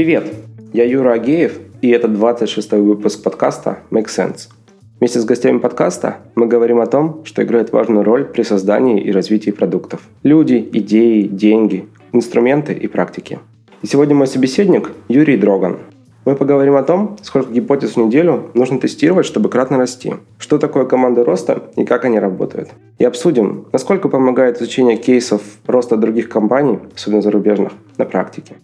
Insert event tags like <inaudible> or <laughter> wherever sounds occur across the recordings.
Привет, я Юра Агеев, и это 26-й выпуск подкаста Make Sense. Вместе с гостями подкаста мы говорим о том, что играет важную роль при создании и развитии продуктов. Люди, идеи, деньги, инструменты и практики. И сегодня мой собеседник Юрий Дроган. Мы поговорим о том, сколько гипотез в неделю нужно тестировать, чтобы кратно расти, что такое команда роста и как они работают. И обсудим, насколько помогает изучение кейсов роста других компаний, особенно зарубежных, на практике.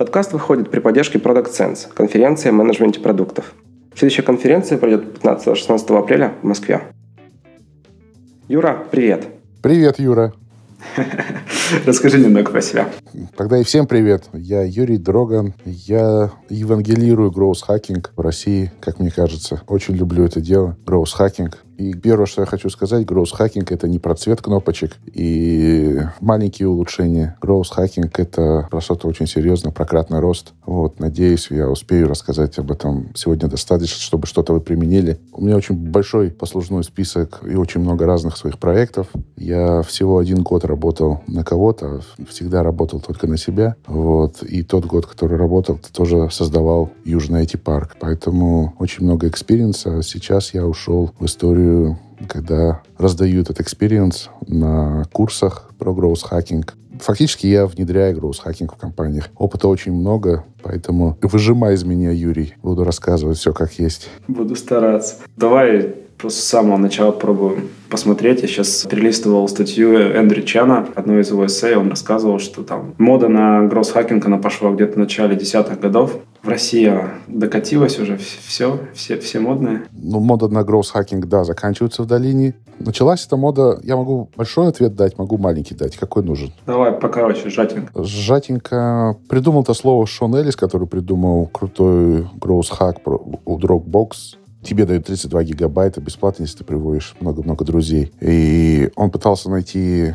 Подкаст выходит при поддержке Product Sense, конференции о менеджменте продуктов. Следующая конференция пройдет 15-16 апреля в Москве. Юра, привет. Привет, Юра. <laughs> <laughs> Расскажи немного про себя. Тогда и всем привет. Я Юрий Дроган. Я евангелирую гроус хакинг в России, как мне кажется. Очень люблю это дело. Гроус хакинг. И первое, что я хочу сказать, Hacking — это не про цвет кнопочек и маленькие улучшения. Hacking — это про что-то очень серьезное, про кратный рост. Вот, надеюсь, я успею рассказать об этом сегодня достаточно, чтобы что-то вы применили. У меня очень большой послужной список и очень много разных своих проектов. Я всего один год работал на кого-то, всегда работал только на себя. Вот. И тот год, который работал, тоже создавал Южный IT-парк. Поэтому очень много experience а. Сейчас я ушел в историю когда раздаю этот experience на курсах про growth hacking. Фактически я внедряю growth hacking в компаниях. Опыта очень много, поэтому выжимай из меня, Юрий. Буду рассказывать все как есть. Буду стараться. Давай просто с самого начала пробуем посмотреть. Я сейчас перелистывал статью Эндрю Чана, одной из его эссе, он рассказывал, что там мода на гросс-хакинг, она пошла где-то в начале десятых годов. В России докатилась уже все, все, все модные. Ну, мода на гросс-хакинг, да, заканчивается в долине. Началась эта мода, я могу большой ответ дать, могу маленький дать. Какой нужен? Давай покороче, сжатенько. Сжатенько. Придумал это слово Шон Эллис, который придумал крутой гроусс-хак у Dropbox тебе дают 32 гигабайта бесплатно, если ты приводишь много-много друзей. И он пытался найти э,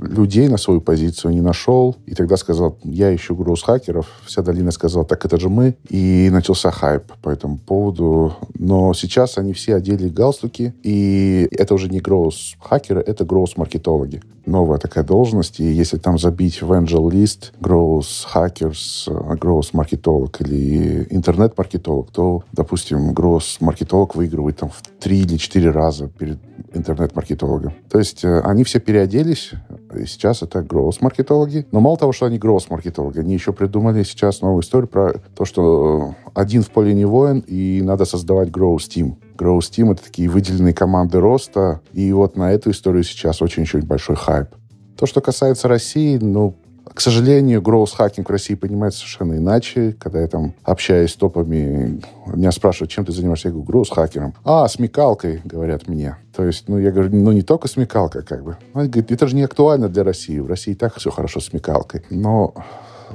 людей на свою позицию, не нашел. И тогда сказал, я ищу груз хакеров. Вся долина сказала, так это же мы. И начался хайп по этому поводу. Но сейчас они все одели галстуки. И это уже не груз хакеры, это груз маркетологи новая такая должность, и если там забить в Angel List Growth Hackers, Growth маркетолог или интернет-маркетолог, то, допустим, Growth маркетолог выигрывает там в три или четыре раза перед интернет-маркетологом. То есть э, они все переоделись, и сейчас это гроус-маркетологи. Но мало того, что они гроус-маркетологи, они еще придумали сейчас новую историю про то, что один в поле не воин, и надо создавать гроус-тим. Growth Team — это такие выделенные команды роста, и вот на эту историю сейчас очень-очень большой хайп. То, что касается России, ну, к сожалению, growth хакинг в России понимается совершенно иначе. Когда я там общаюсь с топами, меня спрашивают, чем ты занимаешься? Я говорю, growth хакером. А, смекалкой, говорят мне. То есть, ну, я говорю, ну, не только смекалка, как бы. Он говорит, это же не актуально для России. В России и так все хорошо с смекалкой. Но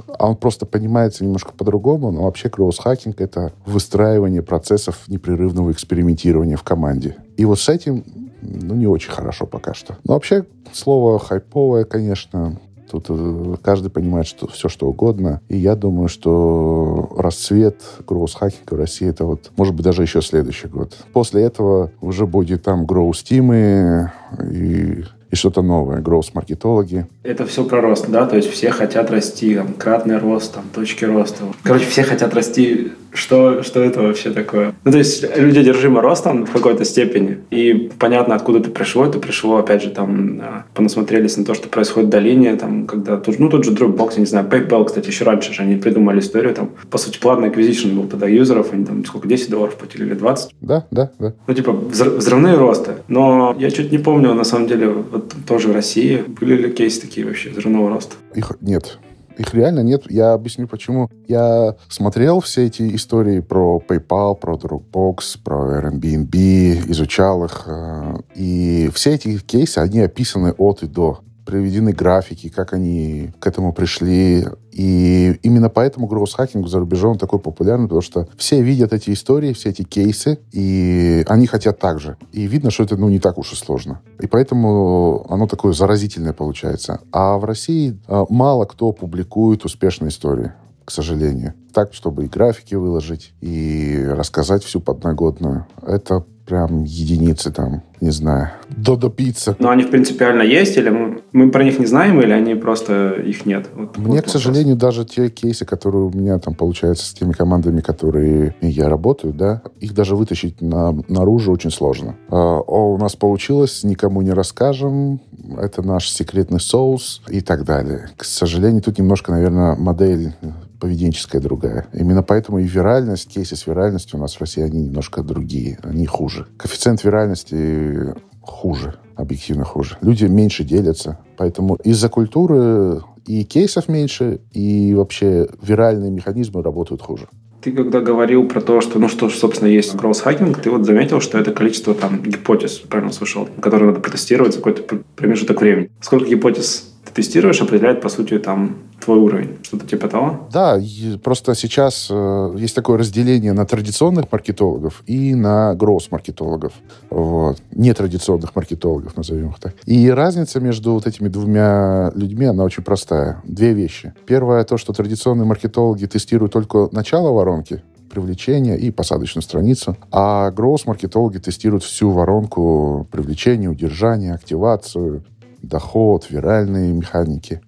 а он просто понимается немножко по-другому, но вообще кросс-хакинг — это выстраивание процессов непрерывного экспериментирования в команде. И вот с этим ну, не очень хорошо пока что. Но вообще слово хайповое, конечно, Тут э, каждый понимает, что все что угодно. И я думаю, что расцвет гроус-хакинга в России это вот, может быть, даже еще следующий год. После этого уже будет там гроус-тимы и и что-то новое, гроус-маркетологи. Это все про рост, да? То есть все хотят расти, там, кратный рост, там, точки роста. Короче, все хотят расти. Что, что это вообще такое? Ну, то есть люди одержимы ростом в какой-то степени. И понятно, откуда это пришло. Это пришло, опять же, там, понасмотрелись на то, что происходит в долине, там, когда, тут, ну, тут же Dropbox, я не знаю, PayPal, кстати, еще раньше же они придумали историю, там, по сути, платный acquisition был тогда юзеров, они там, сколько, 10 долларов платили или 20? Да, да, да. Ну, типа, взрывные росты. Но я чуть не помню, на самом деле, вот тоже в России были ли кейсы такие вообще взрывного роста? Их нет. Их реально нет. Я объясню, почему. Я смотрел все эти истории про PayPal, про Dropbox, про Airbnb, изучал их. Э, и все эти кейсы, они описаны от и до приведены графики, как они к этому пришли. И именно поэтому гроусс-хакинг за рубежом такой популярный, потому что все видят эти истории, все эти кейсы, и они хотят так же. И видно, что это ну, не так уж и сложно. И поэтому оно такое заразительное получается. А в России а, мало кто публикует успешные истории к сожалению. Так, чтобы и графики выложить, и рассказать всю подноготную. Это прям единицы там, не знаю, Додо пицца. Но они принципиально есть, или мы, мы про них не знаем, или они просто их нет? Вот, Мне, вот к сожалению, даже те кейсы, которые у меня там получаются с теми командами, которые я работаю, да, их даже вытащить на, наружу очень сложно. А, о, у нас получилось, никому не расскажем, это наш секретный соус и так далее. К сожалению, тут немножко, наверное, модель поведенческая другая. Именно поэтому и виральность, кейсы с виральностью у нас в России, они немножко другие, они хуже. Коэффициент виральности хуже, объективно хуже. Люди меньше делятся, поэтому из-за культуры и кейсов меньше, и вообще виральные механизмы работают хуже. Ты когда говорил про то, что, ну что, собственно, есть hacking, ты вот заметил, что это количество там гипотез, правильно слышал, которые надо протестировать за какой-то промежуток времени. Сколько гипотез ты тестируешь, определяет, по сути, там твой уровень. Что-то типа того? Да, просто сейчас э, есть такое разделение на традиционных маркетологов и на гроусс-маркетологов. Вот. Нетрадиционных маркетологов, назовем их так. И разница между вот этими двумя людьми, она очень простая. Две вещи. Первое, то, что традиционные маркетологи тестируют только начало воронки, привлечения и посадочную страницу. А гроусс-маркетологи тестируют всю воронку привлечения, удержания, активацию, доход, виральные механики.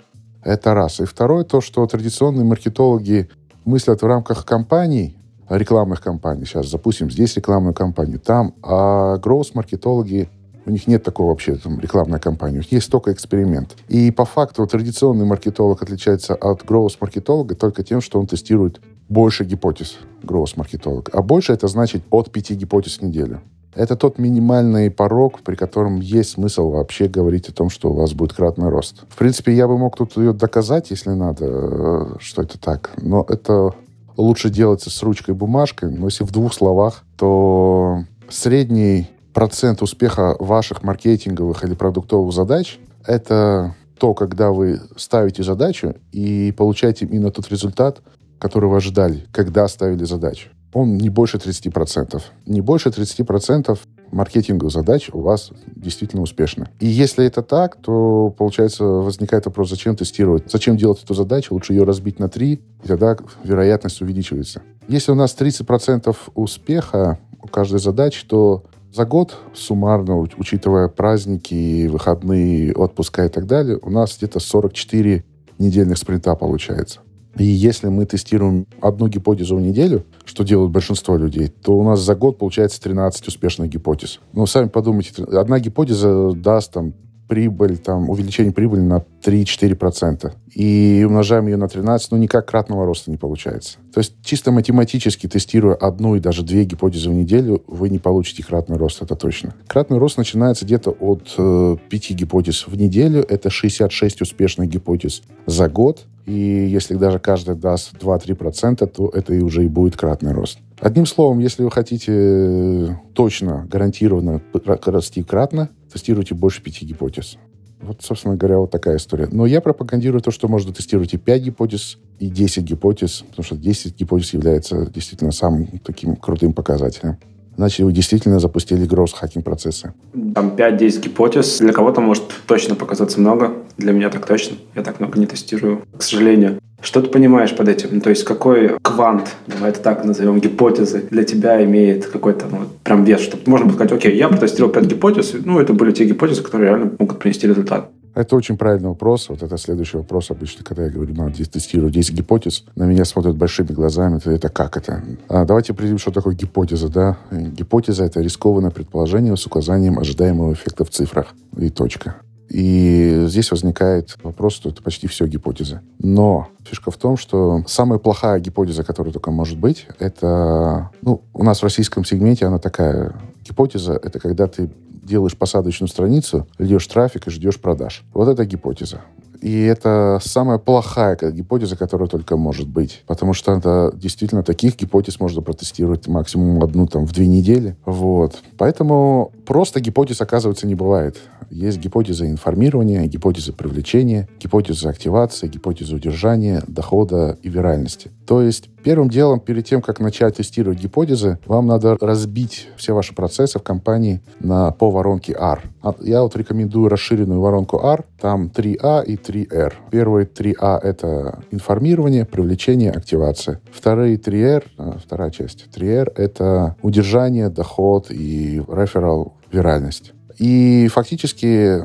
Это раз. И второе, то, что традиционные маркетологи мыслят в рамках компаний, рекламных кампаний. Сейчас запустим здесь рекламную кампанию, там. А гроус-маркетологи у них нет такого вообще там, рекламной кампании. У них есть только эксперимент. И по факту традиционный маркетолог отличается от гроус-маркетолога только тем, что он тестирует больше гипотез гроус-маркетолог. А больше это значит от пяти гипотез в неделю. Это тот минимальный порог, при котором есть смысл вообще говорить о том, что у вас будет кратный рост. В принципе, я бы мог тут ее доказать, если надо, э, что это так. Но это лучше делается с ручкой бумажкой. Но если в двух словах, то средний процент успеха ваших маркетинговых или продуктовых задач — это то, когда вы ставите задачу и получаете именно тот результат, который вы ожидали, когда ставили задачу он не больше 30%. Не больше 30% маркетинговых задач у вас действительно успешны. И если это так, то, получается, возникает вопрос, зачем тестировать? Зачем делать эту задачу? Лучше ее разбить на 3, и тогда вероятность увеличивается. Если у нас 30% успеха у каждой задачи, то за год суммарно, учитывая праздники, выходные, отпуска и так далее, у нас где-то 44 недельных спринта получается. И если мы тестируем одну гипотезу в неделю, что делают большинство людей, то у нас за год получается 13 успешных гипотез. Ну, сами подумайте, одна гипотеза даст там прибыль, там, увеличение прибыли на 3-4%. И умножаем ее на 13, ну, никак кратного роста не получается. То есть чисто математически, тестируя одну и даже две гипотезы в неделю, вы не получите кратный рост, это точно. Кратный рост начинается где-то от э, 5 гипотез в неделю, это 66 успешных гипотез за год, и если даже каждая даст 2-3%, то это и уже и будет кратный рост. Одним словом, если вы хотите э, точно, гарантированно расти кратно, тестируйте больше пяти гипотез. Вот, собственно говоря, вот такая история. Но я пропагандирую то, что можно тестировать и 5 гипотез, и 10 гипотез, потому что 10 гипотез является действительно самым таким крутым показателем. Значит, вы действительно запустили гроз-хакинг процессы. Там 5-10 гипотез. Для кого-то может точно показаться много. Для меня так точно. Я так много не тестирую, к сожалению. Что ты понимаешь под этим? То есть какой квант, давай это так назовем, гипотезы для тебя имеет какой-то ну, прям вес, чтобы можно было сказать, окей, я протестировал 5 гипотез, ну, это были те гипотезы, которые реально могут принести результат. Это очень правильный вопрос. Вот это следующий вопрос обычно, когда я говорю, надо тестировать 10 гипотез. На меня смотрят большими глазами. Это, это как это? А, давайте определим, что такое гипотеза. Да? Гипотеза — это рискованное предположение с указанием ожидаемого эффекта в цифрах. И точка. И здесь возникает вопрос, что это почти все гипотезы. Но фишка в том, что самая плохая гипотеза, которая только может быть, это... Ну, у нас в российском сегменте она такая. Гипотеза — это когда ты делаешь посадочную страницу, льешь трафик и ждешь продаж. Вот это гипотеза. И это самая плохая гипотеза, которая только может быть. Потому что это действительно таких гипотез можно протестировать максимум одну там в две недели. Вот. Поэтому просто гипотез, оказывается, не бывает. Есть гипотеза информирования, гипотеза привлечения, гипотеза активации, гипотеза удержания, дохода и виральности. То есть первым делом, перед тем, как начать тестировать гипотезы, вам надо разбить все ваши процессы в компании на по воронке R. Я вот рекомендую расширенную воронку R. Там 3A и 3R. Первые 3A — это информирование, привлечение, активация. Вторые 3R, а, вторая часть 3R — это удержание, доход и реферал виральность. И фактически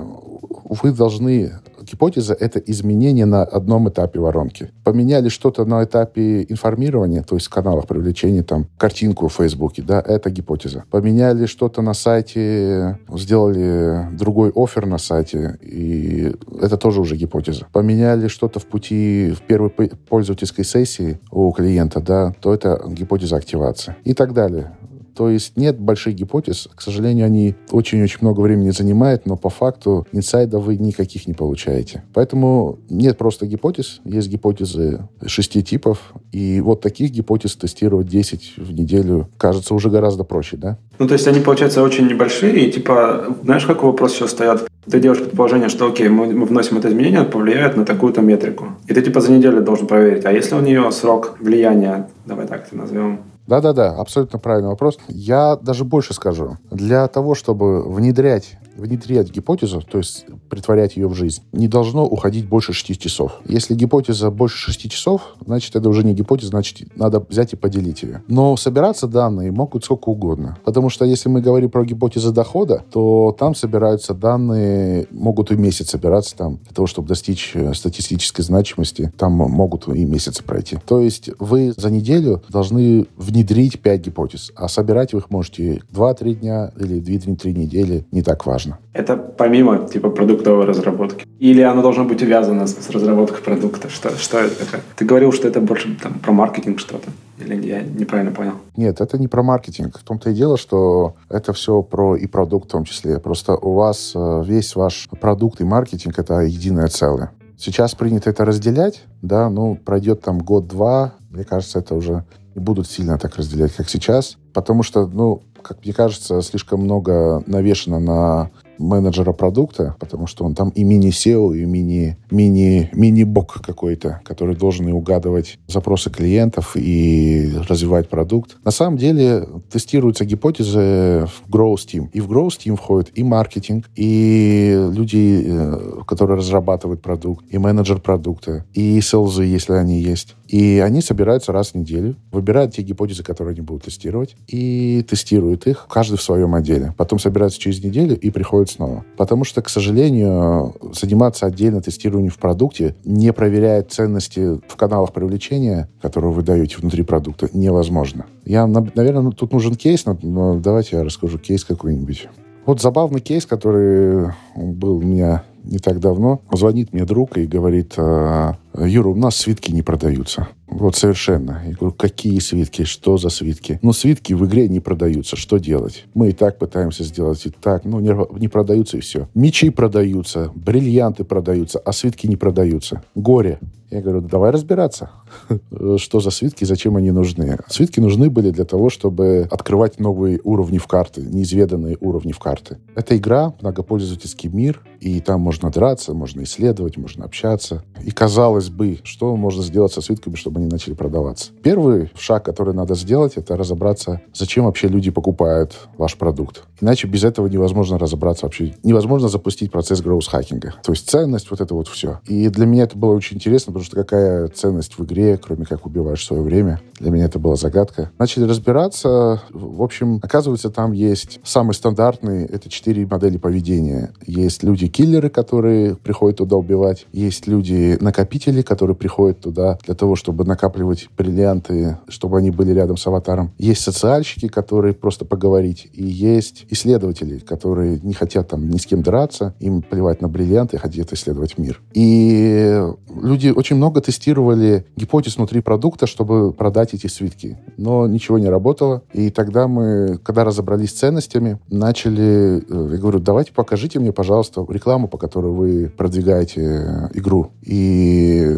вы должны гипотеза — это изменение на одном этапе воронки. Поменяли что-то на этапе информирования, то есть в каналах привлечения, там, картинку в Фейсбуке, да, это гипотеза. Поменяли что-то на сайте, сделали другой офер на сайте, и это тоже уже гипотеза. Поменяли что-то в пути в первой пользовательской сессии у клиента, да, то это гипотеза активации и так далее. То есть нет больших гипотез. К сожалению, они очень-очень много времени занимают, но по факту инсайдов вы никаких не получаете. Поэтому нет просто гипотез. Есть гипотезы шести типов. И вот таких гипотез тестировать 10 в неделю кажется уже гораздо проще, да? Ну, то есть они, получается, очень небольшие. И типа, знаешь, какой вопрос сейчас стоят? Ты делаешь предположение, что окей, мы, мы вносим это изменение, повлияет на такую-то метрику. И ты типа за неделю должен проверить. А если у нее срок влияния, давай так это назовем, да-да-да, абсолютно правильный вопрос. Я даже больше скажу. Для того, чтобы внедрять внедрять гипотезу, то есть притворять ее в жизнь, не должно уходить больше 6 часов. Если гипотеза больше 6 часов, значит, это уже не гипотеза, значит, надо взять и поделить ее. Но собираться данные могут сколько угодно. Потому что если мы говорим про гипотезы дохода, то там собираются данные, могут и месяц собираться там, для того, чтобы достичь э, статистической значимости, там могут и месяцы пройти. То есть вы за неделю должны внедрить 5 гипотез, а собирать их можете 2-3 дня или 2-3 недели, не так важно важно. Это помимо типа продуктовой разработки? Или оно должно быть увязано с, с разработкой продукта? Что, что это такое? Ты говорил, что это больше там, про маркетинг что-то. Или я неправильно понял? Нет, это не про маркетинг. В том-то и дело, что это все про и продукт в том числе. Просто у вас э, весь ваш продукт и маркетинг — это единое целое. Сейчас принято это разделять, да, ну, пройдет там год-два, мне кажется, это уже не будут сильно так разделять, как сейчас, потому что, ну, как мне кажется, слишком много навешено на менеджера продукта, потому что он там и мини-SEO, и мини, мини, мини-бок какой-то, который должен и угадывать запросы клиентов и развивать продукт. На самом деле тестируются гипотезы в Growth Team. И в Growth Team входит и маркетинг, и люди, э, которые разрабатывают продукт, и менеджер продукта, и селзы, если они есть. И они собираются раз в неделю, выбирают те гипотезы, которые они будут тестировать, и тестируют их, каждый в своем отделе. Потом собираются через неделю и приходят снова. Потому что, к сожалению, заниматься отдельно тестированием в продукте, не проверяя ценности в каналах привлечения, которые вы даете внутри продукта, невозможно. Я, наверное, тут нужен кейс, но давайте я расскажу кейс какой-нибудь. Вот забавный кейс, который был у меня не так давно. Звонит мне друг и говорит, «А, Юра, у нас свитки не продаются. Вот совершенно. Я говорю, какие свитки? Что за свитки? Ну, свитки в игре не продаются. Что делать? Мы и так пытаемся сделать и так. Ну, не, не продаются и все. Мечи продаются, бриллианты продаются, а свитки не продаются. Горе. Я говорю, давай разбираться, <laughs> что за свитки, зачем они нужны. Свитки нужны были для того, чтобы открывать новые уровни в карты, неизведанные уровни в карты. Это игра, многопользовательский мир, и там можно драться, можно исследовать, можно общаться. И казалось бы, что можно сделать со свитками, чтобы они начали продаваться. Первый шаг, который надо сделать, это разобраться, зачем вообще люди покупают ваш продукт. Иначе без этого невозможно разобраться вообще. Невозможно запустить процесс гроус-хакинга. То есть ценность, вот это вот все. И для меня это было очень интересно, потому что какая ценность в игре, кроме как убиваешь свое время. Для меня это была загадка. Начали разбираться. В общем, оказывается, там есть самый стандартный, это четыре модели поведения. Есть люди-киллеры, которые приходят туда убивать. Есть люди-накопители, которые приходят туда для того, чтобы накапливать бриллианты, чтобы они были рядом с аватаром. Есть социальщики, которые просто поговорить. И есть исследователи, которые не хотят там ни с кем драться, им плевать на бриллианты, хотят исследовать мир. И люди очень много тестировали гипотез внутри продукта, чтобы продать эти свитки. Но ничего не работало. И тогда мы, когда разобрались с ценностями, начали... Э, я говорю, давайте покажите мне, пожалуйста, рекламу, по которой вы продвигаете э, игру. И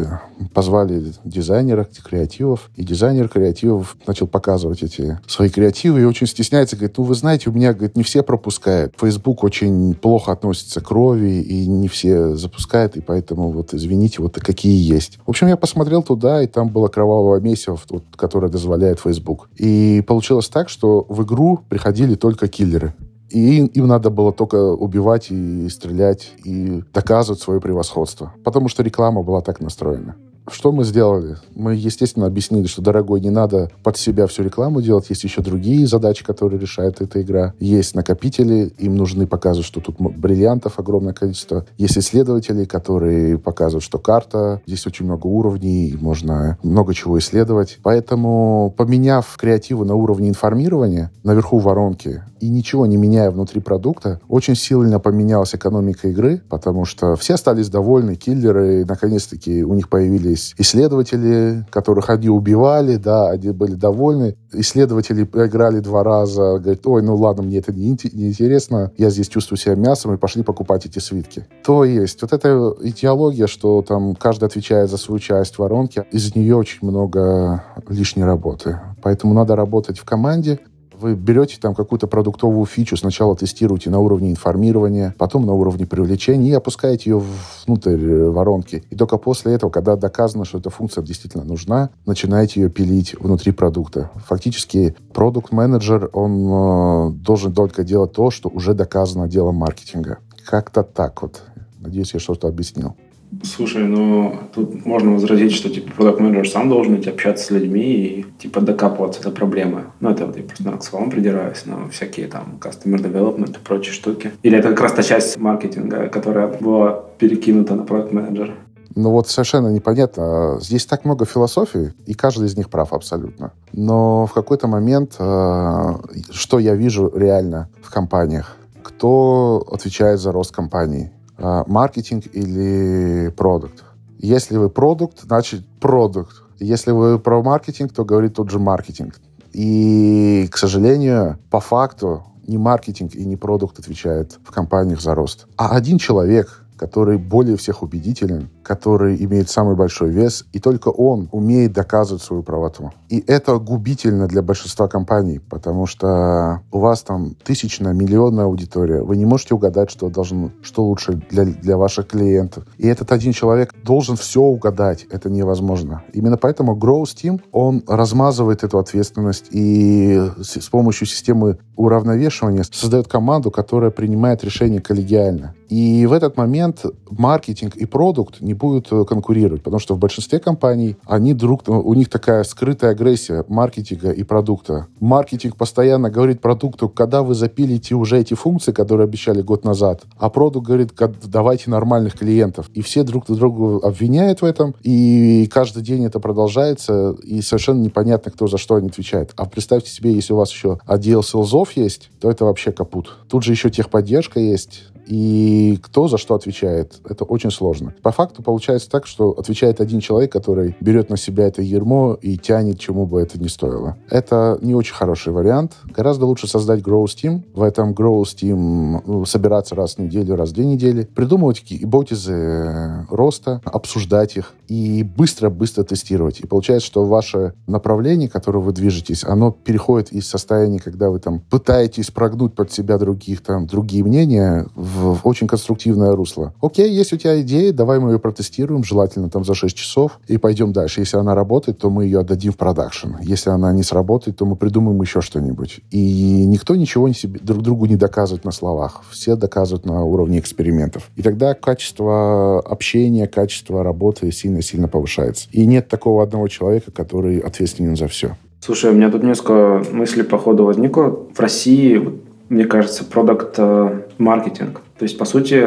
позвали дизайнера креативов, и дизайнер креативов начал показывать эти свои креативы, и очень стесняется, говорит, ну, вы знаете, у меня, говорит, не все пропускают. Facebook очень плохо относится к крови, и не все запускают, и поэтому вот, извините, вот какие есть. В общем, я посмотрел туда, и там было кровавое месиво, вот, которое дозволяет Facebook. И получилось так, что в игру приходили только киллеры. И им надо было только убивать и стрелять, и доказывать свое превосходство. Потому что реклама была так настроена. Что мы сделали? Мы, естественно, объяснили, что, дорогой, не надо под себя всю рекламу делать. Есть еще другие задачи, которые решает эта игра. Есть накопители, им нужны показывать, что тут бриллиантов огромное количество. Есть исследователи, которые показывают, что карта, здесь очень много уровней, можно много чего исследовать. Поэтому, поменяв креативы на уровне информирования, наверху воронки, и ничего не меняя внутри продукта, очень сильно поменялась экономика игры, потому что все остались довольны, киллеры, наконец-таки у них появились есть исследователи, которых они убивали, да, они были довольны. Исследователи играли два раза, говорят, ой, ну ладно, мне это не интересно, я здесь чувствую себя мясом, и пошли покупать эти свитки. То есть вот эта идеология, что там каждый отвечает за свою часть воронки, из нее очень много лишней работы. Поэтому надо работать в команде, вы берете там какую-то продуктовую фичу, сначала тестируете на уровне информирования, потом на уровне привлечения и опускаете ее внутрь э, воронки. И только после этого, когда доказано, что эта функция действительно нужна, начинаете ее пилить внутри продукта. Фактически продукт-менеджер, он э, должен только делать то, что уже доказано делом маркетинга. Как-то так вот. Надеюсь, я что-то объяснил. Слушай, ну тут можно возразить, что типа продукт менеджер сам должен идти общаться с людьми и типа докапываться до проблемы. Ну это вот я просто к словам придираюсь, но всякие там customer development и прочие штуки. Или это как раз та часть маркетинга, которая была перекинута на продукт менеджера. Ну вот совершенно непонятно. Здесь так много философий, и каждый из них прав абсолютно. Но в какой-то момент, э, что я вижу реально в компаниях? Кто отвечает за рост компании? А, маркетинг или продукт. Если вы продукт, значит продукт. Если вы про маркетинг, то говорит тот же маркетинг. И, к сожалению, по факту не маркетинг и не продукт отвечает в компаниях за рост, а один человек, который более всех убедителен, который имеет самый большой вес, и только он умеет доказывать свою правоту. И это губительно для большинства компаний, потому что у вас там тысячная, миллионная аудитория. Вы не можете угадать, что, должен, что лучше для, для ваших клиентов. И этот один человек должен все угадать. Это невозможно. Именно поэтому Growth Team, он размазывает эту ответственность и с, с помощью системы уравновешивания создает команду, которая принимает решения коллегиально. И в этот момент маркетинг и продукт не будут э, конкурировать, потому что в большинстве компаний они друг, у них такая скрытая агрессия маркетинга и продукта. Маркетинг постоянно говорит продукту, когда вы запилите уже эти функции, которые обещали год назад, а продукт говорит, давайте нормальных клиентов. И все друг друга обвиняют в этом, и каждый день это продолжается, и совершенно непонятно, кто за что они отвечает. А представьте себе, если у вас еще отдел селзов есть, то это вообще капут. Тут же еще техподдержка есть, и кто за что отвечает. Это очень сложно. По факту получается так, что отвечает один человек, который берет на себя это ермо и тянет, чему бы это ни стоило. Это не очень хороший вариант. Гораздо лучше создать Growth Team. В этом Growth Team ну, собираться раз в неделю, раз в две недели, придумывать гипотезы э, роста, обсуждать их и быстро-быстро тестировать. И получается, что ваше направление, которое вы движетесь, оно переходит из состояния, когда вы там пытаетесь прогнуть под себя других, там, другие мнения в очень конструктивное русло. Окей, есть у тебя идея, давай мы ее протестируем, желательно там за 6 часов, и пойдем дальше. Если она работает, то мы ее отдадим в продакшн. Если она не сработает, то мы придумаем еще что-нибудь. И никто ничего не себе, друг другу не доказывает на словах. Все доказывают на уровне экспериментов. И тогда качество общения, качество работы сильно-сильно повышается. И нет такого одного человека, который ответственен за все. Слушай, у меня тут несколько мыслей по ходу возникло. В России мне кажется, продукт э. То есть, по сути,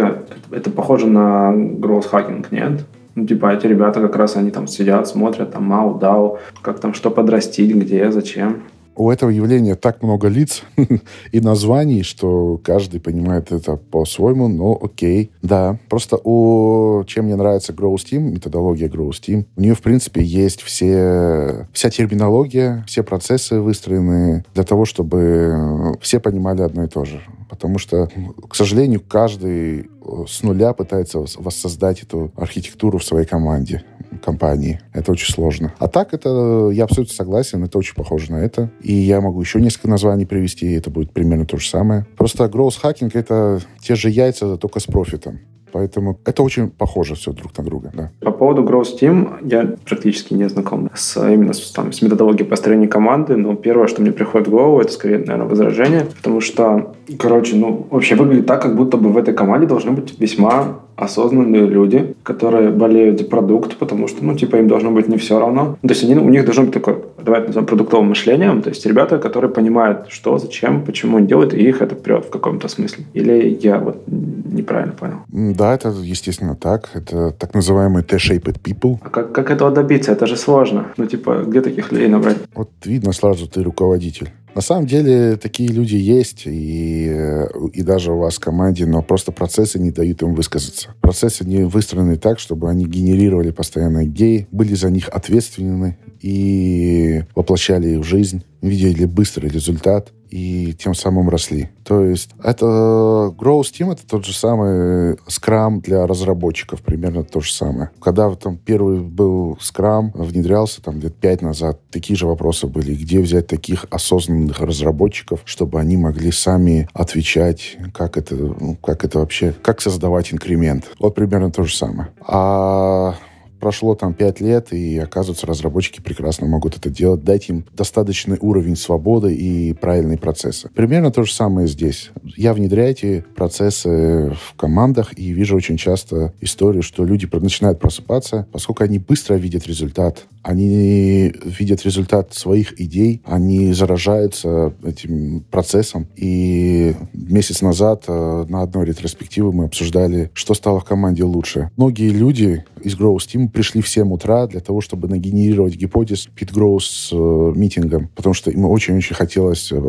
это похоже на growth hacking, нет? Ну, типа, эти ребята как раз, они там сидят, смотрят, там, мау, дау, как там, что подрастить, где, зачем у этого явления так много лиц <laughs> и названий, что каждый понимает это по-своему, но окей. Да, просто у... чем мне нравится Growth Team, методология Growth Team, у нее, в принципе, есть все... вся терминология, все процессы выстроены для того, чтобы все понимали одно и то же. Потому что, к сожалению, каждый с нуля пытается воссоздать эту архитектуру в своей команде. Компании. Это очень сложно. А так это, я абсолютно согласен, это очень похоже на это. И я могу еще несколько названий привести, и это будет примерно то же самое. Просто growth hacking — это те же яйца, только с профитом. Поэтому это очень похоже все друг на друга. Да. По поводу Growth Team я практически не знаком с, именно с, там, с методологией построения команды, но первое, что мне приходит в голову, это скорее, наверное, возражение, потому что, короче, ну, вообще выглядит так, как будто бы в этой команде должны быть весьма осознанные люди, которые болеют за продукт, потому что, ну, типа, им должно быть не все равно. То есть они, у них должно быть такое, давайте назовем, продуктовым мышлением, то есть ребята, которые понимают, что, зачем, почему они делают, и их это прет в каком-то смысле. Или я вот неправильно понял? Да, это, естественно, так. Это так называемые T-shaped people. А как, как этого добиться? Это же сложно. Ну, типа, где таких людей набрать? Вот видно сразу, ты руководитель. На самом деле такие люди есть, и, и даже у вас в команде, но просто процессы не дают им высказаться. Процессы не выстроены так, чтобы они генерировали постоянно идеи, были за них ответственны и воплощали их в жизнь, видели быстрый результат и тем самым росли. То есть это Growth Team это тот же самый Scrum для разработчиков, примерно то же самое. Когда там первый был Scrum, внедрялся там лет пять назад, такие же вопросы были. Где взять таких осознанных разработчиков, чтобы они могли сами отвечать, как это, ну, как это вообще, как создавать инкремент. Вот примерно то же самое. А прошло там 5 лет, и, оказывается, разработчики прекрасно могут это делать. Дать им достаточный уровень свободы и правильные процессы. Примерно то же самое здесь. Я внедряю эти процессы в командах и вижу очень часто историю, что люди начинают просыпаться, поскольку они быстро видят результат, они видят результат своих идей, они заражаются этим процессом. И месяц назад э, на одной ретроспективе мы обсуждали, что стало в команде лучше. Многие люди из Growth Team пришли в 7 утра для того, чтобы нагенерировать гипотез Pit Growth э, митингом, потому что им очень-очень хотелось э,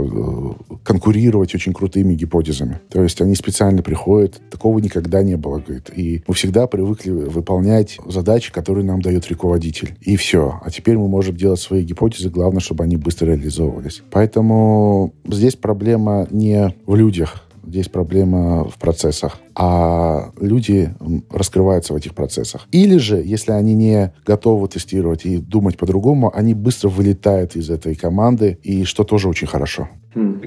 конкурировать очень крутыми гипотезами. То есть они специально приходят, такого никогда не было, говорит. И мы всегда привыкли выполнять задачи, которые нам дает руководитель. И все. А теперь мы можем делать свои гипотезы, главное, чтобы они быстро реализовывались. Поэтому здесь проблема не в людях, здесь проблема в процессах, а люди раскрываются в этих процессах. Или же, если они не готовы тестировать и думать по-другому, они быстро вылетают из этой команды, и что тоже очень хорошо.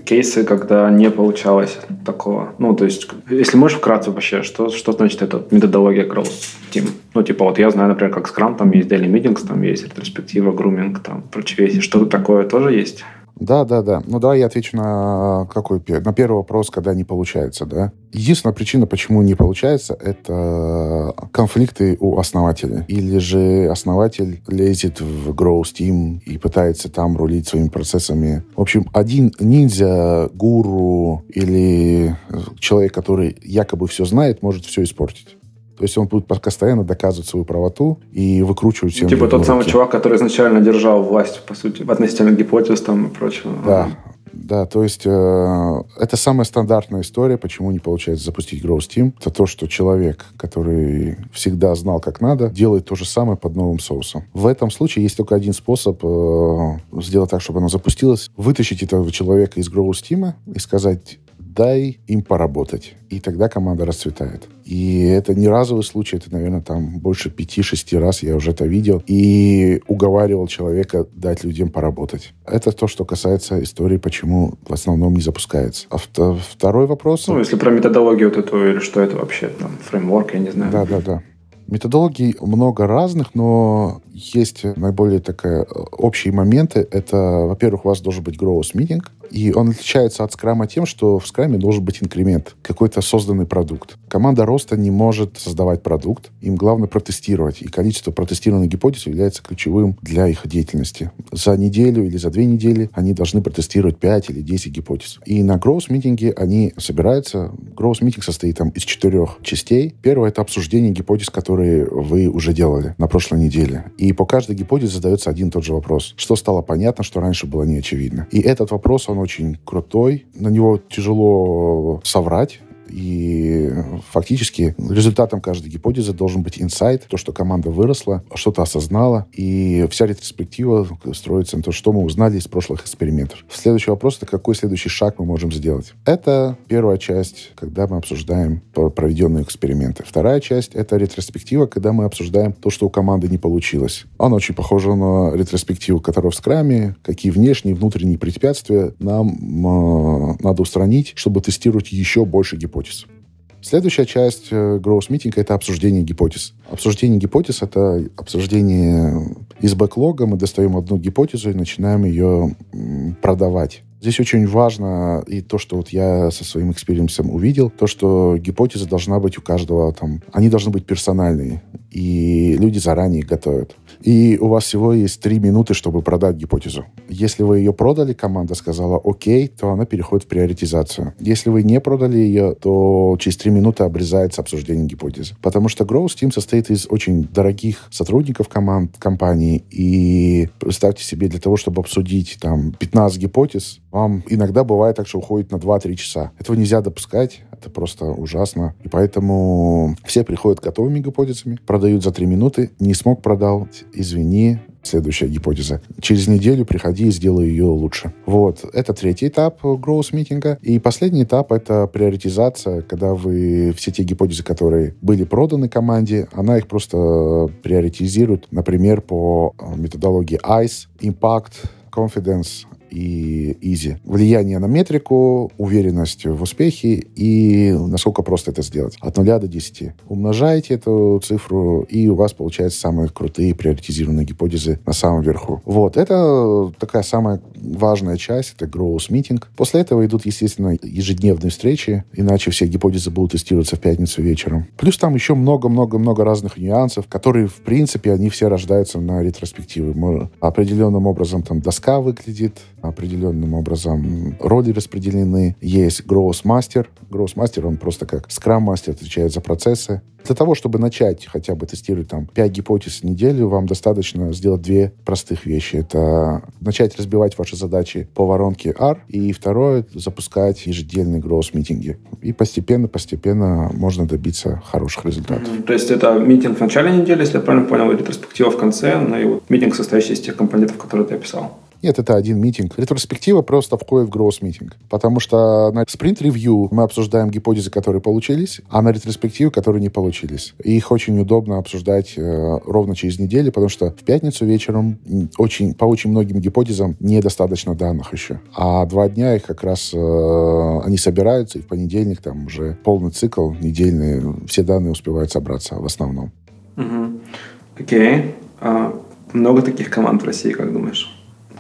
Кейсы, когда не получалось такого. Ну, то есть, если можешь вкратце вообще, что, что значит эта методология Growth Team? Ну, типа, вот я знаю, например, как Scrum, там есть daily meetings, там есть ретроспектива, груминг, там прочее. Если что-то такое тоже есть? Да, да, да. Ну, давай я отвечу на какой на первый вопрос, когда не получается, да. Единственная причина, почему не получается, это конфликты у основателя. Или же основатель лезет в Growth Team и пытается там рулить своими процессами. В общем, один ниндзя, гуру или человек, который якобы все знает, может все испортить. То есть он будет постоянно доказывать свою правоту и выкручивать всем. Типа тот самый чувак, который изначально держал власть, по сути, относительно гипотез там и прочего. Да, да, то есть э, это самая стандартная история, почему не получается запустить Growth Team. Это то, что человек, который всегда знал, как надо, делает то же самое под новым соусом. В этом случае есть только один способ э, сделать так, чтобы оно запустилось. Вытащить этого человека из Growth Team и сказать, дай им поработать. И тогда команда расцветает. И это не разовый случай, это, наверное, там больше пяти-шести раз я уже это видел. И уговаривал человека дать людям поработать. Это то, что касается истории, почему в основном не запускается. А второй вопрос... Ну, если про методологию вот эту, или что это вообще, там, фреймворк, я не знаю. Да, да, да. Методологий много разных, но есть наиболее такая э, общие моменты. Это, во-первых, у вас должен быть growth meeting, и он отличается от скрама тем, что в скраме должен быть инкремент, какой-то созданный продукт. Команда роста не может создавать продукт, им главное протестировать, и количество протестированных гипотез является ключевым для их деятельности. За неделю или за две недели они должны протестировать 5 или 10 гипотез. И на growth митинге они собираются. Growth митинг состоит там из четырех частей. Первое — это обсуждение гипотез, которые вы уже делали на прошлой неделе. И по каждой гипотезе задается один и тот же вопрос. Что стало понятно, что раньше было не очевидно. И этот вопрос, он очень крутой. На него тяжело соврать И фактически результатом каждой гипотезы должен быть инсайт, то, что команда выросла, что-то осознала. И вся ретроспектива строится на то, что мы узнали из прошлых экспериментов. Следующий вопрос — это какой следующий шаг мы можем сделать? Это первая часть, когда мы обсуждаем проведенные эксперименты. Вторая часть — это ретроспектива, когда мы обсуждаем то, что у команды не получилось. Она очень похожа на ретроспективу, которая в скраме, какие внешние и внутренние препятствия нам э, надо устранить, чтобы тестировать еще больше гипотез. Следующая часть э, Growth Meeting — это обсуждение гипотез. Обсуждение гипотез — это обсуждение из бэклога. Мы достаем одну гипотезу и начинаем ее продавать. Здесь очень важно и то, что вот я со своим experience ом увидел, то, что гипотеза должна быть у каждого там, они должны быть персональные, и люди заранее готовят. И у вас всего есть три минуты, чтобы продать гипотезу. Если вы ее продали, команда сказала «Окей», то она переходит в приоритизацию. Если вы не продали ее, то через три минуты обрезается обсуждение гипотезы. Потому что Growth Team состоит из очень дорогих сотрудников команд, компании. И представьте себе, для того, чтобы обсудить там 15 гипотез, вам иногда бывает так, что уходит на 2-3 часа. Этого нельзя допускать. Это просто ужасно. И поэтому все приходят готовыми гипотезами, продают за 3 минуты. Не смог продать, извини, следующая гипотеза. Через неделю приходи и сделай ее лучше. Вот. Это третий этап growth митинга. И последний этап — это приоритизация, когда вы все те гипотезы, которые были проданы команде, она их просто приоритизирует, например, по методологии ICE, Impact, Confidence, и easy. Влияние на метрику, уверенность в успехе и насколько просто это сделать. От 0 до 10. Умножаете эту цифру, и у вас получаются самые крутые приоритизированные гипотезы на самом верху. Вот. Это такая самая важная часть, это growth meeting. После этого идут, естественно, ежедневные встречи, иначе все гипотезы будут тестироваться в пятницу вечером. Плюс там еще много-много-много разных нюансов, которые, в принципе, они все рождаются на ретроспективы. Определенным образом там доска выглядит, определенным образом роли распределены. Есть Growth Master. Growth Master, он просто как Scrum Master отвечает за процессы. Для того, чтобы начать хотя бы тестировать там 5 гипотез в неделю, вам достаточно сделать две простых вещи. Это начать разбивать ваши задачи по воронке R, и второе — запускать ежедневные growth-митинги. И постепенно-постепенно можно добиться хороших результатов. Mm-hmm. То есть это митинг в начале недели, если я правильно понял, ретроспектива в конце, ну и вот митинг, состоящий из тех компонентов, которые ты описал. Нет, это один митинг. Ретроспектива просто входит в гроусс-митинг. Потому что на спринт-ревью мы обсуждаем гипотезы, которые получились, а на ретроспективу, которые не получились. И их очень удобно обсуждать э, ровно через неделю, потому что в пятницу вечером очень, по очень многим гипотезам недостаточно данных еще. А два дня их как раз э, они собираются, и в понедельник там уже полный цикл недельный, все данные успевают собраться в основном. Окей. А много таких команд в России, как думаешь?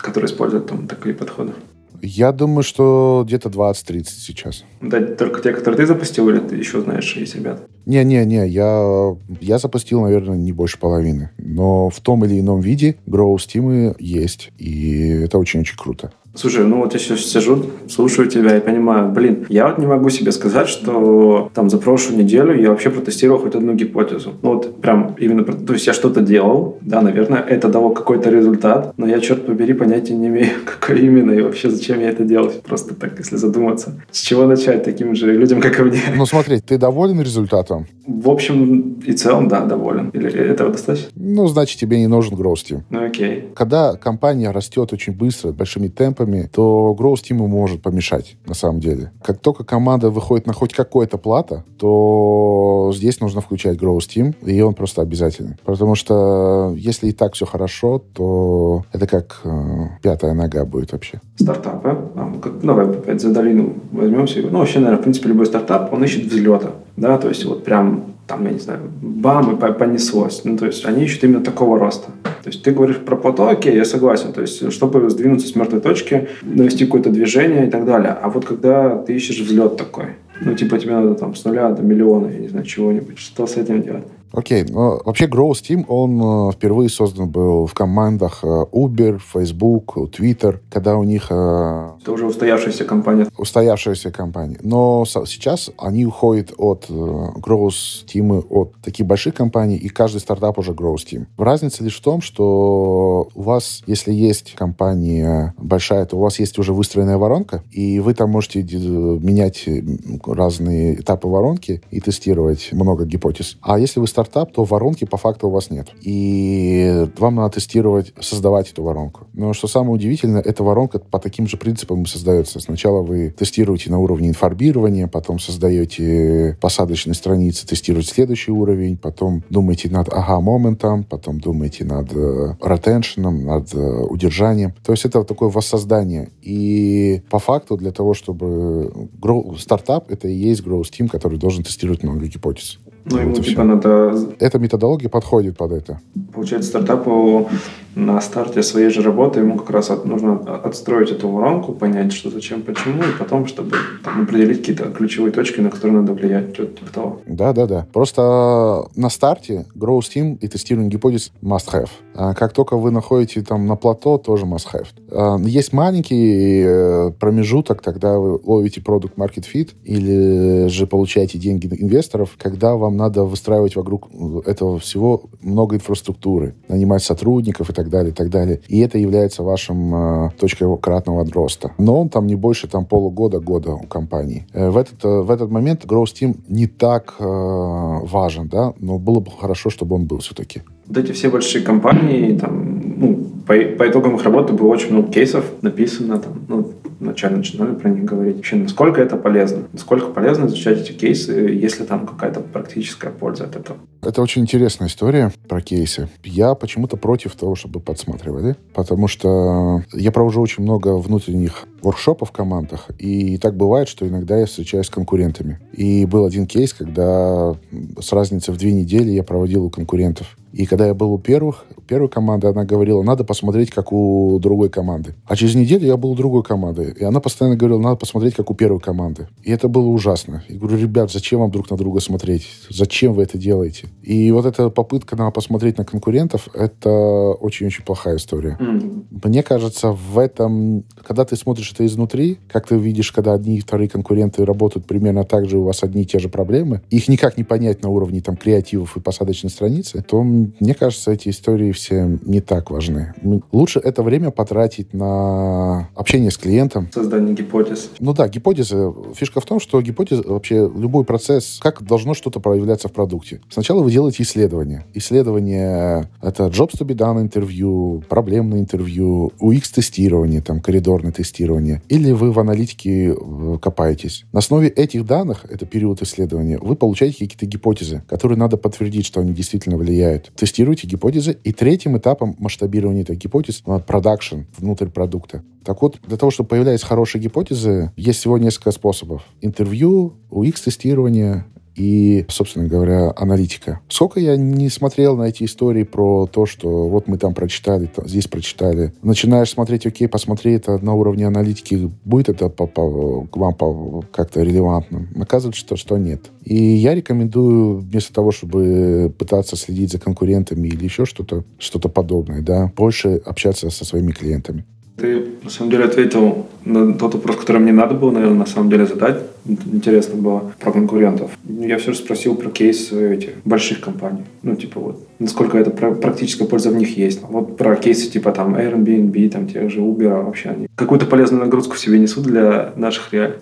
Которые используют там такие подходы? Я думаю, что где-то 20-30 сейчас. Да, только те, которые ты запустил, или ты еще знаешь есть ребят? Не-не-не, я, я запустил, наверное, не больше половины. Но в том или ином виде Grow Steam есть, и это очень-очень круто. Слушай, ну вот я сейчас сижу, слушаю тебя и понимаю, блин, я вот не могу себе сказать, что там за прошлую неделю я вообще протестировал хоть одну гипотезу. Ну вот прям именно, то есть я что-то делал, да, наверное, это дало какой-то результат, но я, черт побери, понятия не имею, <laughs> какой именно и вообще зачем я это делал. Просто так, если задуматься. С чего начать таким же людям, как и мне? Ну смотри, ты доволен результатом? В общем и целом, да, доволен. Или этого достаточно? Ну, значит, тебе не нужен гроусти. Ну, окей. Когда компания растет очень быстро, большими темпами, то Team может помешать, на самом деле. Как только команда выходит на хоть какое-то плата, то здесь нужно включать Team, и он просто обязательный. Потому что если и так все хорошо, то это как э, пятая нога будет вообще. Стартапы. Как, давай опять за долину возьмемся. Ну, вообще, наверное, в принципе, любой стартап, он ищет взлета. Да, то есть вот прям там, я не знаю, бам, и понеслось. Ну, то есть они ищут именно такого роста. То есть ты говоришь про плато, окей, я согласен. То есть чтобы сдвинуться с мертвой точки, навести какое-то движение и так далее. А вот когда ты ищешь взлет такой, ну, типа тебе надо там с нуля до миллиона, я не знаю, чего-нибудь, что с этим делать? Окей, но вообще Growth Team, он э, впервые создан был в командах э, Uber, Facebook, Twitter, когда у них... Э, Это уже устоявшаяся компания. Устоявшаяся компания. Но сейчас они уходят от Growth Team, от таких больших компаний, и каждый стартап уже Growth Team. Разница лишь в том, что у вас, если есть компания большая, то у вас есть уже выстроенная воронка, и вы там можете менять разные этапы воронки и тестировать много гипотез. А если вы стартап, то воронки по факту у вас нет. И вам надо тестировать, создавать эту воронку. Но что самое удивительное, эта воронка по таким же принципам и создается. Сначала вы тестируете на уровне информирования, потом создаете посадочные страницы, тестируете следующий уровень, потом думаете над ага-моментом, потом думаете над ретеншеном, над э, удержанием. То есть это такое воссоздание. И по факту для того, чтобы grow, стартап, это и есть growth team, который должен тестировать много гипотез. Ну, ему, типа, надо... Эта методология подходит под это. Получается, стартапу на старте своей же работы ему как раз от, нужно отстроить эту воронку, понять, что зачем, почему, и потом, чтобы там, определить какие-то ключевые точки, на которые надо влиять, что-то типа того. Да, да, да. Просто на старте Growth Team и тестирование гипотез must have. А как только вы находите там на плато, тоже must have. А есть маленький э, промежуток, тогда вы ловите продукт market fit или же получаете деньги инвесторов, когда вам надо выстраивать вокруг этого всего много инфраструктуры, нанимать сотрудников и так далее, и так далее. И это является вашим э, точкой кратного роста. Но он там не больше там полугода-года у компании. Э, в, этот, э, в этот момент Growth Team не так э, важен, да, но было бы хорошо, чтобы он был все-таки. Вот эти все большие компании, там, ну, по, по итогам их работы было очень много кейсов написано, там, ну, вначале начинали про них говорить. Вообще, насколько это полезно? Насколько полезно изучать эти кейсы, если там какая-то практическая польза от этого? Это очень интересная история про кейсы. Я почему-то против того, чтобы подсматривали, потому что я провожу очень много внутренних воркшопов в командах, и так бывает, что иногда я встречаюсь с конкурентами. И был один кейс, когда с разницей в две недели я проводил у конкурентов. И когда я был у первых, первой команды, она говорила, надо посмотреть, как у другой команды. А через неделю я был у другой команды, и она постоянно говорила, надо посмотреть, как у первой команды. И это было ужасно. Я говорю, ребят, зачем вам друг на друга смотреть? Зачем вы это делаете? И вот эта попытка на посмотреть на конкурентов, это очень-очень плохая история. Mm. Мне кажется, в этом, когда ты смотришь это изнутри, как ты видишь, когда одни и вторые конкуренты работают примерно так же, у вас одни и те же проблемы, их никак не понять на уровне там креативов и посадочной страницы, то, мне кажется, эти истории все не так важны. Лучше это время потратить на общение с клиентом. Создание гипотез. Ну да, гипотезы. Фишка в том, что гипотеза, вообще любой процесс, как должно что-то проявляться в продукте. Сначала вы делаете исследование. Исследование — это jobs to be done интервью, проблемное интервью, UX-тестирование, там, коридорное тестирование. Или вы в аналитике э, копаетесь. На основе этих данных, это период исследования, вы получаете какие-то гипотезы, которые надо подтвердить, что они действительно влияют. Тестируйте гипотезы. И третьим этапом масштабирования этих гипотез — продакшн внутрь продукта. Так вот, для того, чтобы появлялись хорошие гипотезы, есть всего несколько способов. Интервью, UX-тестирование, и, собственно говоря, аналитика. Сколько я не смотрел на эти истории про то, что вот мы там прочитали, здесь прочитали. Начинаешь смотреть, окей, посмотри это на уровне аналитики, будет это по, по, к вам по, как-то релевантным. Оказывается, что, что нет. И я рекомендую вместо того, чтобы пытаться следить за конкурентами или еще что-то, что-то подобное, да, больше общаться со своими клиентами. Ты, на самом деле, ответил на тот вопрос, который мне надо было, наверное, на самом деле задать. Интересно было про конкурентов. Я все же спросил про кейсы этих больших компаний. Ну, типа вот, насколько это практическая польза в них есть. Вот про кейсы типа там Airbnb, там тех же Uber, а вообще они какую-то полезную нагрузку себе несут для наших реалий.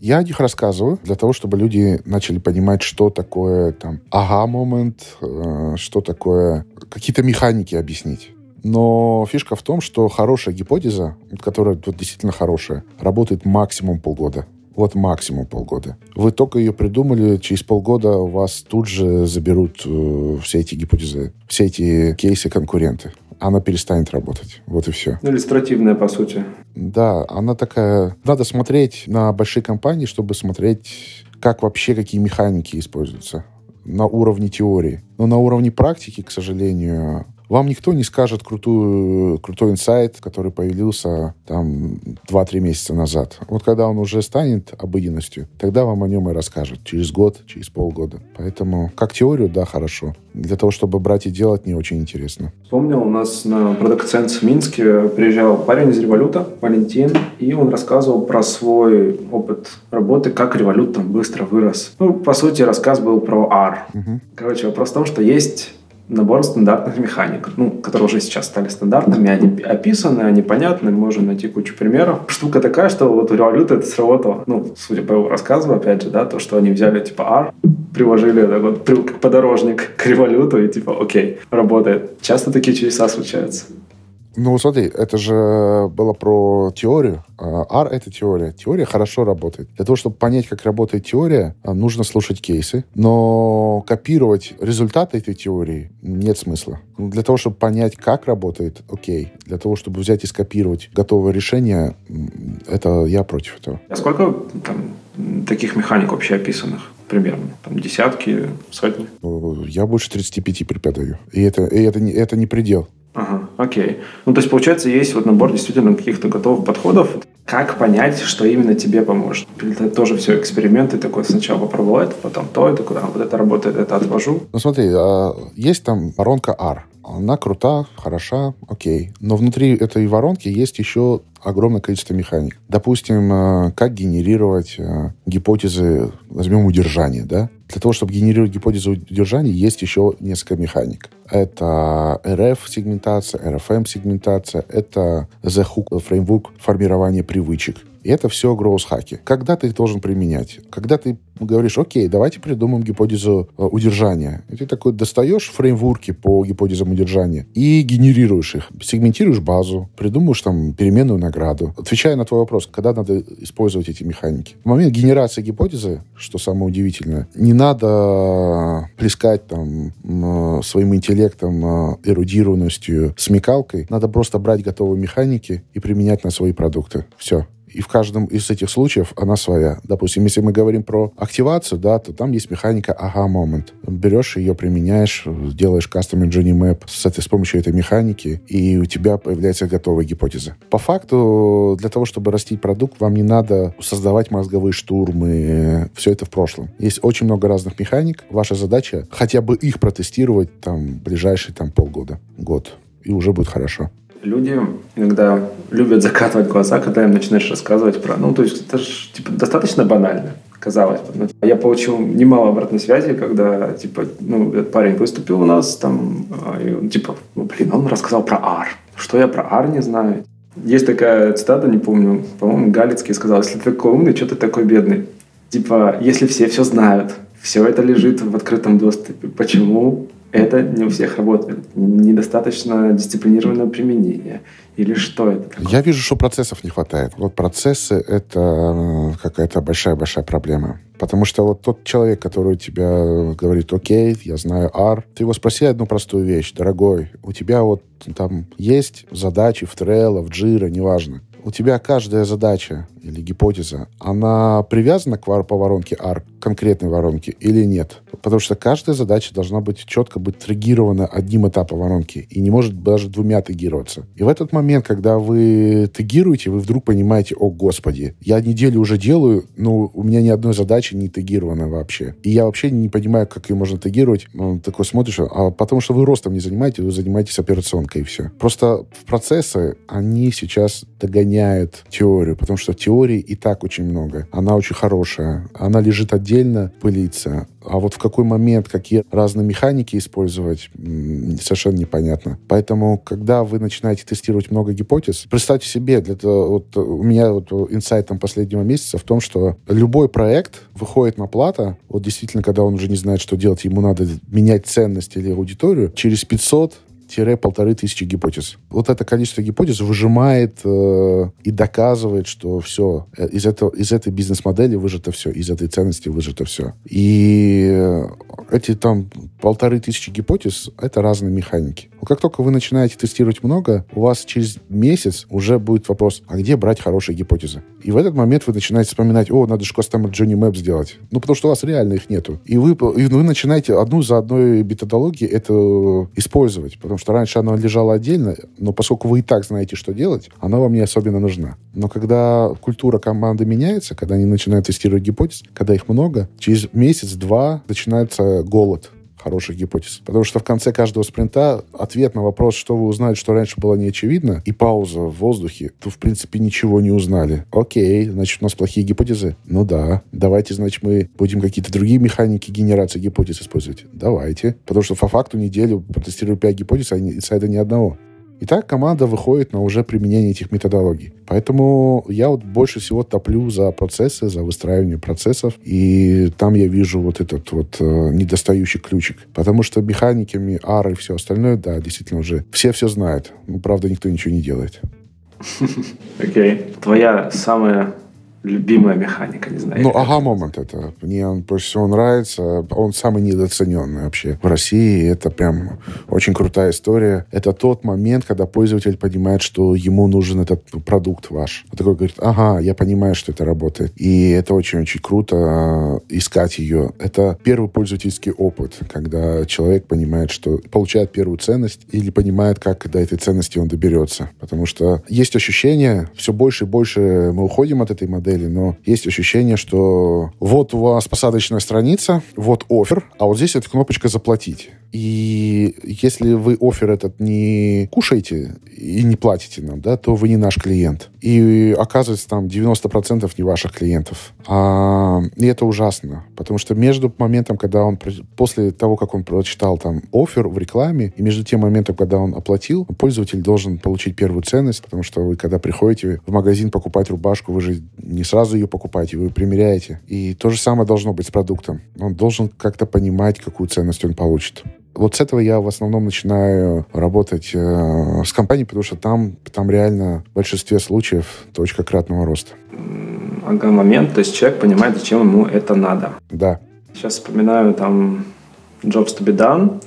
Я о них рассказываю для того, чтобы люди начали понимать, что такое там ага-момент, э, что такое какие-то механики объяснить. Но фишка в том, что хорошая гипотеза, которая вот действительно хорошая, работает максимум полгода. Вот максимум полгода. Вы только ее придумали, через полгода у вас тут же заберут э, все эти гипотезы, все эти кейсы конкуренты. Она перестанет работать. Вот и все. Ну, иллюстративная, по сути. Да, она такая... Надо смотреть на большие компании, чтобы смотреть, как вообще, какие механики используются на уровне теории. Но на уровне практики, к сожалению, Вам никто не скажет крутую, крутой инсайт, который появился там 2-3 месяца назад. Вот когда он уже станет обыденностью, тогда вам о нем и расскажут. Через год, через полгода. Поэтому как теорию, да, хорошо. Для того, чтобы брать и делать, не очень интересно. Вспомнил, у нас на Product Sense в Минске приезжал парень из Революта, Валентин, и он рассказывал про свой опыт работы, как Револют там быстро вырос. Ну, по сути, рассказ был про R. Угу. Короче, вопрос в том, что есть набор стандартных механик, ну, которые уже сейчас стали стандартными, они описаны, они понятны, можно найти кучу примеров. Штука такая, что вот у Revolut это сработало, ну, судя по его рассказу, опять же, да, то, что они взяли, типа, R, приложили так вот, как подорожник к революту и, типа, окей, работает. Часто такие чудеса случаются. Ну, смотри, это же было про теорию. А, R — это теория. Теория хорошо работает. Для того, чтобы понять, как работает теория, а, нужно слушать кейсы. Но копировать результаты этой теории нет смысла. Для того, чтобы понять, как работает, окей. Для того, чтобы взять и скопировать готовое решение, это я против этого. А сколько там, таких механик вообще описанных? примерно? Там десятки, сотни? Я больше 35 преподаю. И это, и это, не, это не предел. Ага, окей. Ну, то есть, получается, есть вот набор действительно каких-то готовых подходов. Как понять, что именно тебе поможет? Это тоже все эксперименты, такой сначала попробовал это, потом то, это куда вот это работает, это отвожу. Ну, смотри, а, есть там воронка R. Она крута, хороша, окей. Но внутри этой воронки есть еще огромное количество механик. Допустим, э, как генерировать э, гипотезы, возьмем удержание, да? Для того, чтобы генерировать гипотезу удержания, есть еще несколько механик. Это RF-сегментация, RFM-сегментация, это The Hook фреймворк формирования привычек. И это все гроус-хаки. Когда ты их должен применять? Когда ты говоришь, окей, давайте придумаем гипотезу э, удержания. И ты такой достаешь фреймворки по гипотезам удержания и генерируешь их. Сегментируешь базу, придумываешь там переменную награду. Отвечая на твой вопрос, когда надо использовать эти механики. В момент генерации гипотезы, что самое удивительное, не надо плескать там своим интеллектом, э, эрудированностью, смекалкой. Надо просто брать готовые механики и применять на свои продукты. Все. И в каждом из этих случаев она своя. Допустим, если мы говорим про активацию, да, то там есть механика ага момент. Берешь ее, применяешь, делаешь custom journey map с, этой, с помощью этой механики, и у тебя появляется готовая гипотеза. По факту, для того, чтобы растить продукт, вам не надо создавать мозговые штурмы. Все это в прошлом. Есть очень много разных механик. Ваша задача хотя бы их протестировать там ближайшие там полгода, год. И уже будет хорошо люди иногда любят закатывать глаза, когда им начинаешь рассказывать про... Ну, то есть это же типа, достаточно банально, казалось бы. Но я получил немало обратной связи, когда, типа, ну, этот парень выступил у нас, там, а, и он, типа, ну, блин, он рассказал про ар. Что я про ар не знаю? Есть такая цитата, не помню, по-моему, Галицкий сказал, если ты такой умный, что ты такой бедный? Типа, если все все знают, все это лежит в открытом доступе, почему это не у всех работает. Недостаточно дисциплинированное применение. Или что это такое? Я вижу, что процессов не хватает. Вот процессы — это э, какая-то большая-большая проблема. Потому что вот тот человек, который у тебя говорит, окей, я знаю R, ты его спроси одну простую вещь, дорогой, у тебя вот там есть задачи в Trello, в Jira, неважно у тебя каждая задача или гипотеза, она привязана к по воронке ARC, конкретной воронке, или нет? Потому что каждая задача должна быть четко быть тригирована одним этапом воронки и не может даже двумя тегироваться. И в этот момент, когда вы тегируете, вы вдруг понимаете, о, господи, я неделю уже делаю, но у меня ни одной задачи не тегирована вообще. И я вообще не понимаю, как ее можно тегировать. Ну, такой смотришь, а потому что вы ростом не занимаетесь, вы занимаетесь операционкой и все. Просто процессы они сейчас догоняют теорию, потому что теории и так очень много. Она очень хорошая. Она лежит отдельно, пылится. А вот в какой момент, какие разные механики использовать, совершенно непонятно. Поэтому, когда вы начинаете тестировать много гипотез, представьте себе, для того, вот у меня вот инсайтом последнего месяца в том, что любой проект выходит на плата, вот действительно, когда он уже не знает, что делать, ему надо менять ценность или аудиторию, через 500 полторы тысячи гипотез. Вот это количество гипотез выжимает э, и доказывает, что все, э, из, этого, из этой бизнес-модели выжито все, из этой ценности выжито все. И эти там полторы тысячи гипотез — это разные механики. Но как только вы начинаете тестировать много, у вас через месяц уже будет вопрос, а где брать хорошие гипотезы? И в этот момент вы начинаете вспоминать, о, надо же кастомер Johnny Map сделать. Ну, потому что у вас реально их нету. И вы, и вы начинаете одну за одной методологией это использовать. Потому что раньше она лежала отдельно, но поскольку вы и так знаете, что делать, она вам не особенно нужна. Но когда культура команды меняется, когда они начинают тестировать гипотез, когда их много, через месяц-два начинается голод хороших гипотез. Потому что в конце каждого спринта ответ на вопрос, что вы узнали, что раньше было не очевидно, и пауза в воздухе, то, в принципе, ничего не узнали. Окей, значит, у нас плохие гипотезы? Ну да. Давайте, значит, мы будем какие-то другие механики генерации гипотез использовать? Давайте. Потому что по факту неделю протестирую 5 гипотез, а инсайда ни одного. И так команда выходит на уже применение этих методологий. Поэтому я вот больше всего топлю за процессы, за выстраивание процессов. И там я вижу вот этот вот э, недостающий ключик. Потому что механиками, ар и все остальное, да, действительно уже все все знают. Ну, правда, никто ничего не делает. Окей. Твоя самая любимая механика, не знаю. Ну, ага, момент это. Мне он больше всего нравится. Он самый недооцененный вообще в России. Это прям очень крутая история. Это тот момент, когда пользователь понимает, что ему нужен этот продукт ваш. Он такой говорит, ага, я понимаю, что это работает. И это очень-очень круто э, искать ее. Это первый пользовательский опыт, когда человек понимает, что получает первую ценность или понимает, как до этой ценности он доберется. Потому что есть ощущение, все больше и больше мы уходим от этой модели, модели, но есть ощущение, что вот у вас посадочная страница, вот офер, а вот здесь эта кнопочка «Заплатить». И если вы офер этот не кушаете и не платите нам, да, то вы не наш клиент. И оказывается, там 90% не ваших клиентов. А, и это ужасно, потому что между моментом, когда он, после того, как он прочитал там офер в рекламе, и между тем моментом, когда он оплатил, пользователь должен получить первую ценность, потому что вы, когда приходите в магазин покупать рубашку, вы же не сразу ее покупаете, вы примеряете. И то же самое должно быть с продуктом. Он должен как-то понимать, какую ценность он получит. Вот с этого я в основном начинаю работать э, с компанией, потому что там, там реально в большинстве случаев точка кратного роста. Ага, момент, то есть человек понимает, зачем ему это надо. Да. Сейчас вспоминаю там Jobs to be done,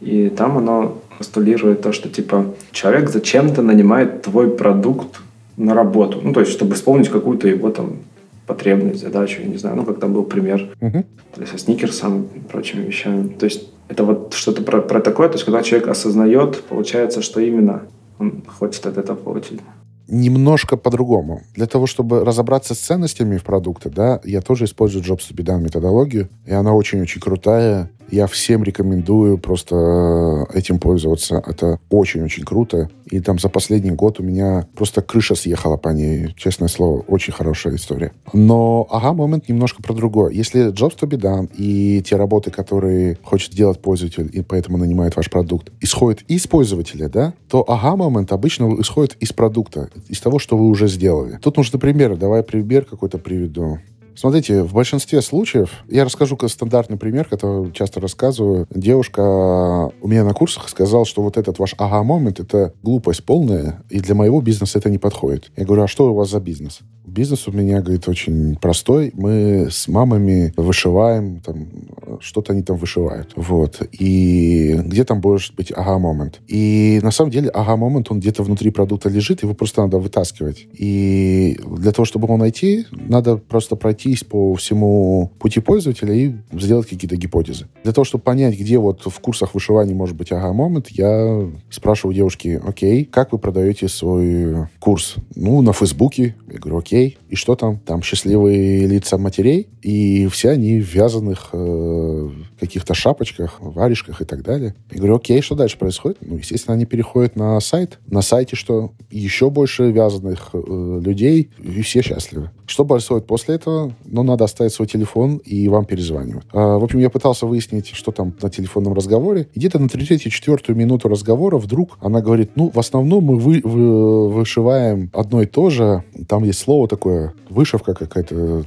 и там оно постулирует то, что типа человек зачем-то нанимает твой продукт на работу, ну то есть чтобы исполнить какую-то его там потребность, задачу, я не знаю, ну как там был пример, uh-huh. есть со сникерсом и прочими вещами. То есть это вот что-то про, про такое, то есть когда человек осознает, получается, что именно он хочет от этого получить немножко по-другому. Для того, чтобы разобраться с ценностями в продукте, да, я тоже использую Jobs to be done методологию, и она очень-очень крутая. Я всем рекомендую просто э, этим пользоваться. Это очень-очень круто. И там за последний год у меня просто крыша съехала по ней. Честное слово, очень хорошая история. Но ага, момент немножко про другое. Если Jobs to be done и те работы, которые хочет делать пользователь, и поэтому нанимает ваш продукт, исходят из пользователя, да, то ага, момент обычно исходит из продукта, из того, что вы уже сделали. Тут нужны примеры. Давай пример какой-то приведу. Смотрите, в большинстве случаев, я расскажу стандартный пример, который часто рассказываю. Девушка у меня на курсах сказала, что вот этот ваш ага-момент — это глупость полная, и для моего бизнеса это не подходит. Я говорю, а что у вас за бизнес? Бизнес у меня, говорит, очень простой. Мы с мамами вышиваем, там, что-то они там вышивают. Вот. И где там может быть ага-момент? И на самом деле ага-момент, он где-то внутри продукта лежит, его просто надо вытаскивать. И для того, чтобы его найти, надо просто пройтись по всему пути пользователя и сделать какие-то гипотезы. Для того, чтобы понять, где вот в курсах вышивания может быть ага-момент, я спрашиваю девушки, окей, как вы продаете свой курс? Ну, на Фейсбуке. Я говорю, окей. И что там? Там счастливые лица матерей, и все они в вязаных э, каких-то шапочках, варежках и так далее. Я говорю, окей, что дальше происходит? Ну, естественно, они переходят на сайт. На сайте что? Еще больше вязаных э, людей, и все счастливы. Что происходит после этого? Ну, надо оставить свой телефон, и вам перезванивают. А, в общем, я пытался выяснить, что там на телефонном разговоре. И где-то на третью-четвертую минуту разговора вдруг она говорит, ну, в основном мы вы, вы, вышиваем одно и то же. Там есть слово такое, вышивка какая-то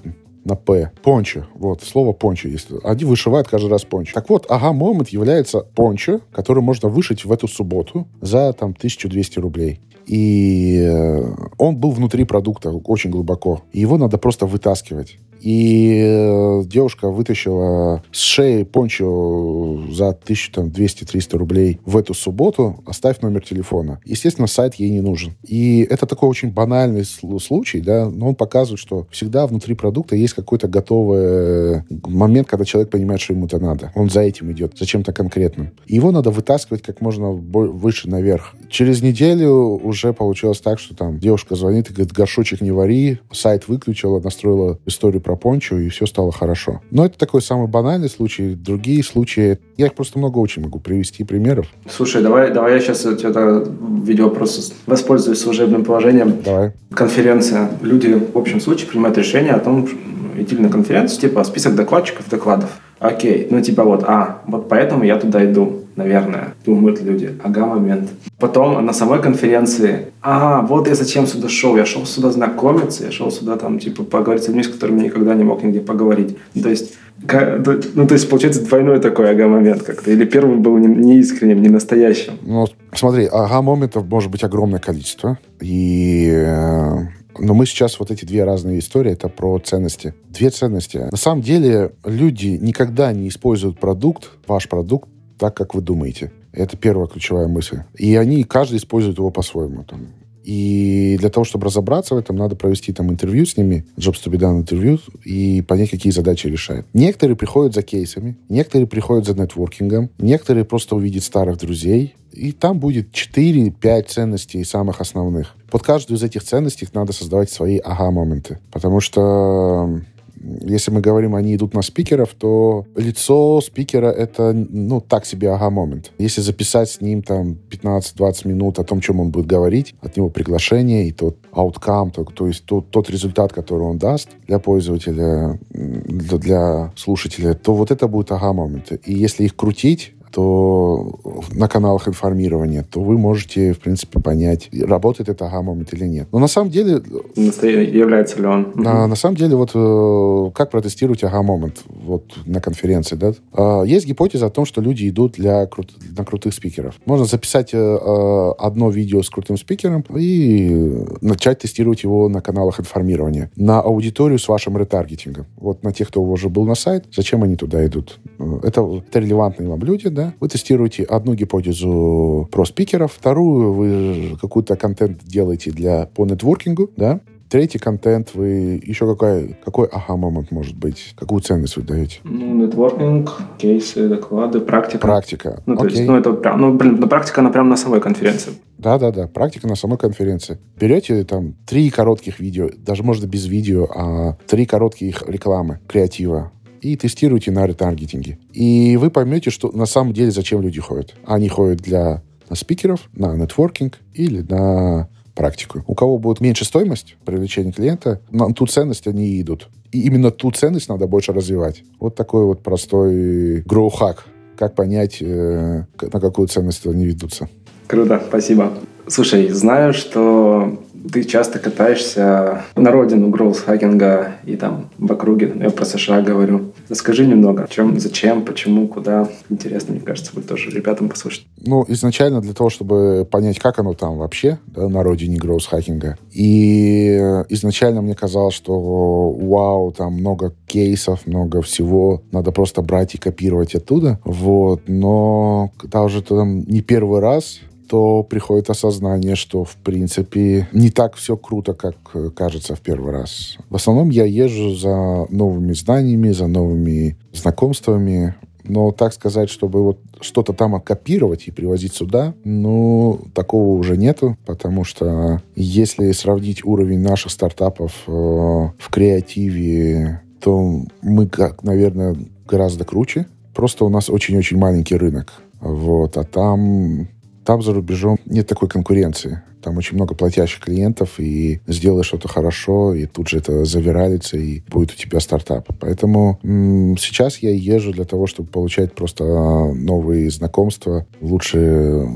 на П. Пончо. Вот, слово пончо есть. Они вышивают каждый раз пончо. Так вот, ага, момент является пончо, который можно вышить в эту субботу за там 1200 рублей. И э, он был внутри продукта очень глубоко. И его надо просто вытаскивать. И э, девушка вытащила с шеи пончо за 1200-300 рублей в эту субботу, оставь номер телефона. Естественно, сайт ей не нужен. И это такой очень банальный случай, да, но он показывает, что всегда внутри продукта есть какой-то готовый э, момент, когда человек понимает, что ему это надо. Он за этим идет, за чем-то конкретным. Его надо вытаскивать как можно выше наверх. Через неделю уже получилось так, что там девушка звонит и говорит, горшочек не вари, сайт выключила, настроила историю про пончо, и все стало хорошо. Но это такой самый банальный случай. Другие случаи, я их просто много очень могу привести примеров. Слушай, давай, давай я сейчас это видео просто воспользуюсь служебным положением. Давай. Конференция. Люди в общем случае принимают решение о том, идти на конференцию, типа список докладчиков, докладов. Окей, ну типа вот, а, вот поэтому я туда иду, наверное, думают люди. Ага, момент. Потом на самой конференции, а, вот я зачем сюда шел, я шел сюда знакомиться, я шел сюда там, типа, поговорить с людьми, с которыми никогда не мог нигде поговорить. То есть, ну, то есть, получается, двойной такой ага-момент как-то. Или первый был не искренним, не настоящим. Ну, смотри, ага-моментов может быть огромное количество. И э, но мы сейчас вот эти две разные истории, это про ценности. Две ценности. На самом деле люди никогда не используют продукт, ваш продукт, так, как вы думаете. Это первая ключевая мысль. И они, каждый использует его по-своему. Там. И для того, чтобы разобраться в этом, надо провести там интервью с ними, jobs to be done интервью, и понять, какие задачи решают. Некоторые приходят за кейсами, некоторые приходят за нетворкингом, некоторые просто увидят старых друзей, и там будет 4-5 ценностей самых основных. Под каждую из этих ценностей надо создавать свои ага-моменты. Потому что если мы говорим, они идут на спикеров, то лицо спикера — это, ну, так себе ага-момент. Если записать с ним там 15-20 минут о том, чем он будет говорить, от него приглашение и тот outcome, то, то есть тот, тот результат, который он даст для пользователя, для, для слушателя, то вот это будет ага-моменты. И если их крутить, то на каналах информирования, то вы можете, в принципе, понять, работает это ага-момент или нет. Но на самом деле... Является ли он? На, на самом деле, вот э, как протестировать ага-момент вот на конференции, да? А, есть гипотеза о том, что люди идут для кру... на крутых спикеров. Можно записать э, э, одно видео с крутым спикером и начать тестировать его на каналах информирования. На аудиторию с вашим ретаргетингом. Вот на тех, кто уже был на сайт, зачем они туда идут? Это, это релевантные вам люди, да, вы тестируете одну гипотезу про спикеров, вторую вы какой-то контент делаете для по нетворкингу, да, Третий контент вы еще какой, какой ага-момент может быть? Какую ценность вы даете? Ну, нетворкинг, кейсы, доклады, практика. Практика. Ну, то Окей. есть, ну, это прям, ну, блин, ну, практика, она прям на самой конференции. Да-да-да, практика на самой конференции. Берете там три коротких видео, даже можно без видео, а три коротких рекламы, креатива и тестируйте на ретаргетинге. И вы поймете, что на самом деле зачем люди ходят. Они ходят для на спикеров, на нетворкинг или на практику. У кого будет меньше стоимость привлечения клиента, на ту ценность они идут. И именно ту ценность надо больше развивать. Вот такой вот простой гроу-хак. Как понять, э, на какую ценность они ведутся. Круто, спасибо. Слушай, знаю, что ты часто катаешься на родину гроулс-хакинга и там в округе. Я про США говорю. Расскажи немного, чем, зачем, почему, куда. Интересно, мне кажется, будет тоже ребятам послушать. Ну, изначально для того, чтобы понять, как оно там вообще, да, на родине гроулс-хакинга. И изначально мне казалось, что вау, там много кейсов, много всего. Надо просто брать и копировать оттуда. Вот. Но когда уже там не первый раз то приходит осознание, что, в принципе, не так все круто, как э, кажется в первый раз. В основном я езжу за новыми знаниями, за новыми знакомствами, но так сказать, чтобы вот что-то там оккопировать и привозить сюда, ну, такого уже нету, потому что если сравнить уровень наших стартапов э, в креативе, то мы, как, наверное, гораздо круче. Просто у нас очень-очень маленький рынок. Вот, а там там за рубежом нет такой конкуренции. Там очень много платящих клиентов, и сделай что-то хорошо, и тут же это завиралится, и будет у тебя стартап. Поэтому м- сейчас я езжу для того, чтобы получать просто новые знакомства, лучше,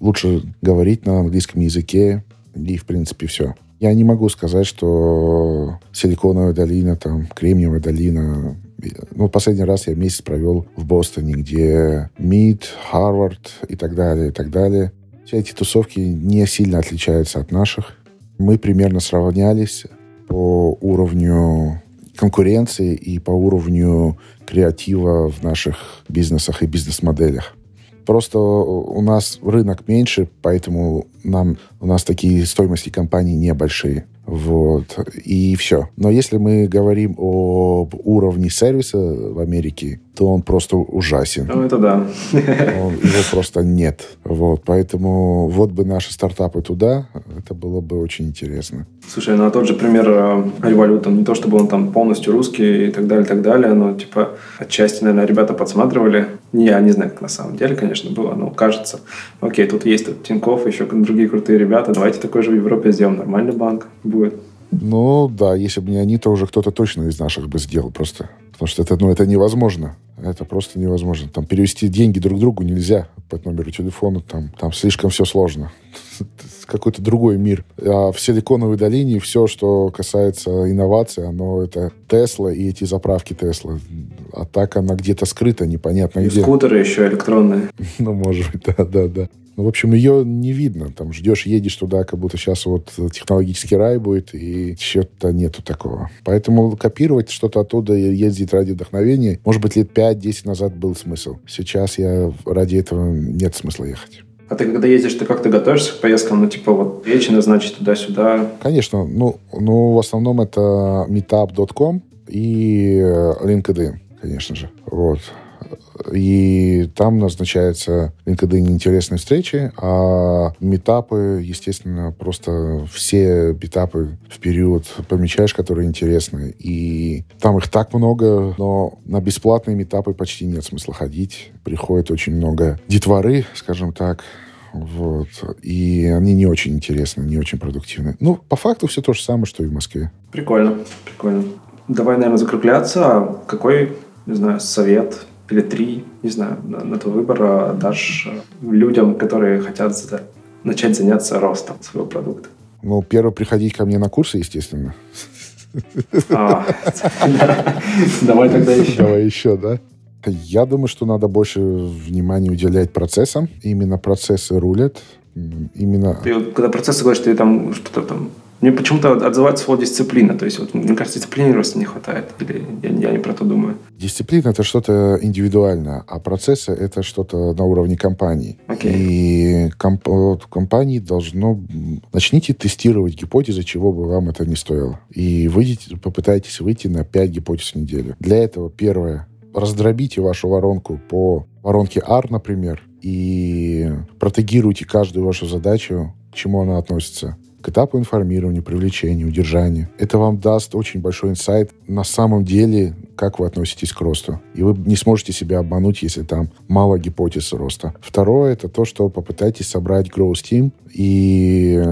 лучше говорить на английском языке, и, в принципе, все. Я не могу сказать, что Силиконовая долина, там, Кремниевая долина ну, последний раз я месяц провел в Бостоне, где МИД, Харвард и так далее, и так далее. Все эти тусовки не сильно отличаются от наших. Мы примерно сравнялись по уровню конкуренции и по уровню креатива в наших бизнесах и бизнес-моделях. Просто у нас рынок меньше, поэтому нам, у нас такие стоимости компаний небольшие. Вот. И все. Но если мы говорим об уровне сервиса в Америке, то он просто ужасен. Ну, это да. Он, его просто нет. Вот. Поэтому вот бы наши стартапы туда, это было бы очень интересно. Слушай, ну а тот же пример э, революта, не то чтобы он там полностью русский и так далее, так далее, но типа отчасти, наверное, ребята подсматривали. Я не знаю, как на самом деле, конечно, было, но кажется, окей, тут есть тут Тинькофф, еще другие крутые ребята, давайте такой же в Европе сделаем, нормальный банк будет. Ну, да, если бы не они, то уже кто-то точно из наших бы сделал просто. Потому что это, ну, это невозможно. Это просто невозможно. Там перевести деньги друг другу нельзя по номеру телефона. Там, там слишком все сложно. <laughs> Какой-то другой мир. А в Силиконовой долине все, что касается инноваций, оно это Тесла и эти заправки Тесла. А так она где-то скрыта, непонятно и где. скутеры еще электронные. <laughs> Ну, может быть, да, да, да. Ну, в общем, ее не видно. Там ждешь, едешь туда, как будто сейчас вот технологический рай будет, и чего-то нету такого. Поэтому копировать что-то оттуда и ездить ради вдохновения, может быть, лет 5-10 назад был смысл. Сейчас я ради этого нет смысла ехать. А ты когда ездишь, ты как-то готовишься к поездкам? Ну, типа, вот речи назначить туда-сюда? Конечно. Ну, ну, в основном это meetup.com и LinkedIn, конечно же. Вот. И там назначается LinkedIn интересные встречи, а метапы, естественно, просто все метапы в период помечаешь, которые интересны. И там их так много, но на бесплатные метапы почти нет смысла ходить. Приходит очень много детворы, скажем так, вот. И они не очень интересны, не очень продуктивны. Ну, по факту все то же самое, что и в Москве. Прикольно, прикольно. Давай, наверное, закругляться. Какой, не знаю, совет или три, не знаю, на, на твой выбор а, дашь э, людям, которые хотят за, начать заняться ростом своего продукта? Ну, первое, приходить ко мне на курсы, естественно. А, <laughs> Давай тогда еще. Давай еще, да? Я думаю, что надо больше внимания уделять процессам. Именно процессы рулят. Именно... Ты когда процессы говоришь, ты там что-то там мне почему-то отзывается слово дисциплина. То есть, вот, мне кажется, дисциплины просто не хватает. Или я, я не про то думаю. Дисциплина — это что-то индивидуальное, а процессы — это что-то на уровне компании. Okay. И комп- компании должно... Начните тестировать гипотезы, чего бы вам это не стоило. И выйдите, попытайтесь выйти на 5 гипотез в неделю. Для этого первое — раздробите вашу воронку по воронке R, например, и протегируйте каждую вашу задачу, к чему она относится к этапу информирования, привлечения, удержания. Это вам даст очень большой инсайт на самом деле, как вы относитесь к росту. И вы не сможете себя обмануть, если там мало гипотез роста. Второе, это то, что попытайтесь собрать growth team и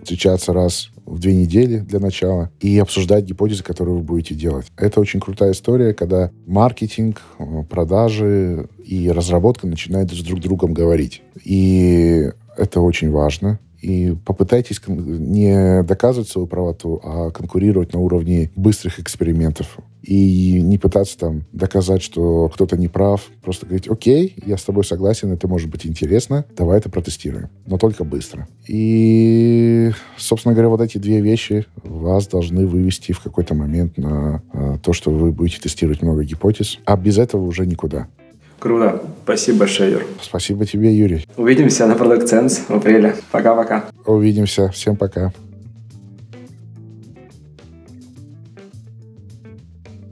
встречаться раз в две недели для начала и обсуждать гипотезы, которые вы будете делать. Это очень крутая история, когда маркетинг, продажи и разработка начинают с друг другом говорить. И это очень важно и попытайтесь не доказывать свою правоту, а конкурировать на уровне быстрых экспериментов. И не пытаться там доказать, что кто-то не прав. Просто говорить, окей, я с тобой согласен, это может быть интересно, давай это протестируем. Но только быстро. И, собственно говоря, вот эти две вещи вас должны вывести в какой-то момент на э, то, что вы будете тестировать много гипотез. А без этого уже никуда. Круто. Спасибо большое, Юр. Спасибо тебе, Юрий. Увидимся на Product Sense в апреле. Пока-пока. Увидимся. Всем пока.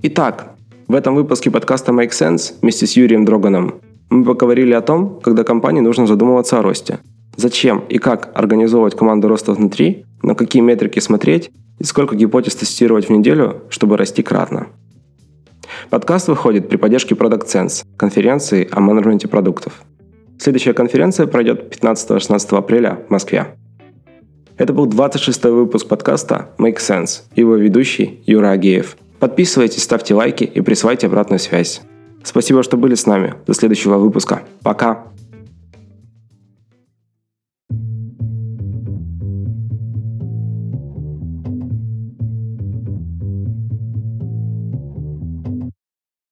Итак, в этом выпуске подкаста Make Sense вместе с Юрием Дроганом мы поговорили о том, когда компании нужно задумываться о росте. Зачем и как организовывать команду роста внутри, на какие метрики смотреть и сколько гипотез тестировать в неделю, чтобы расти кратно. Подкаст выходит при поддержке Product Sense, конференции о менеджменте продуктов. Следующая конференция пройдет 15-16 апреля в Москве. Это был 26-й выпуск подкаста Make Sense его ведущий Юра Агеев. Подписывайтесь, ставьте лайки и присылайте обратную связь. Спасибо, что были с нами. До следующего выпуска. Пока!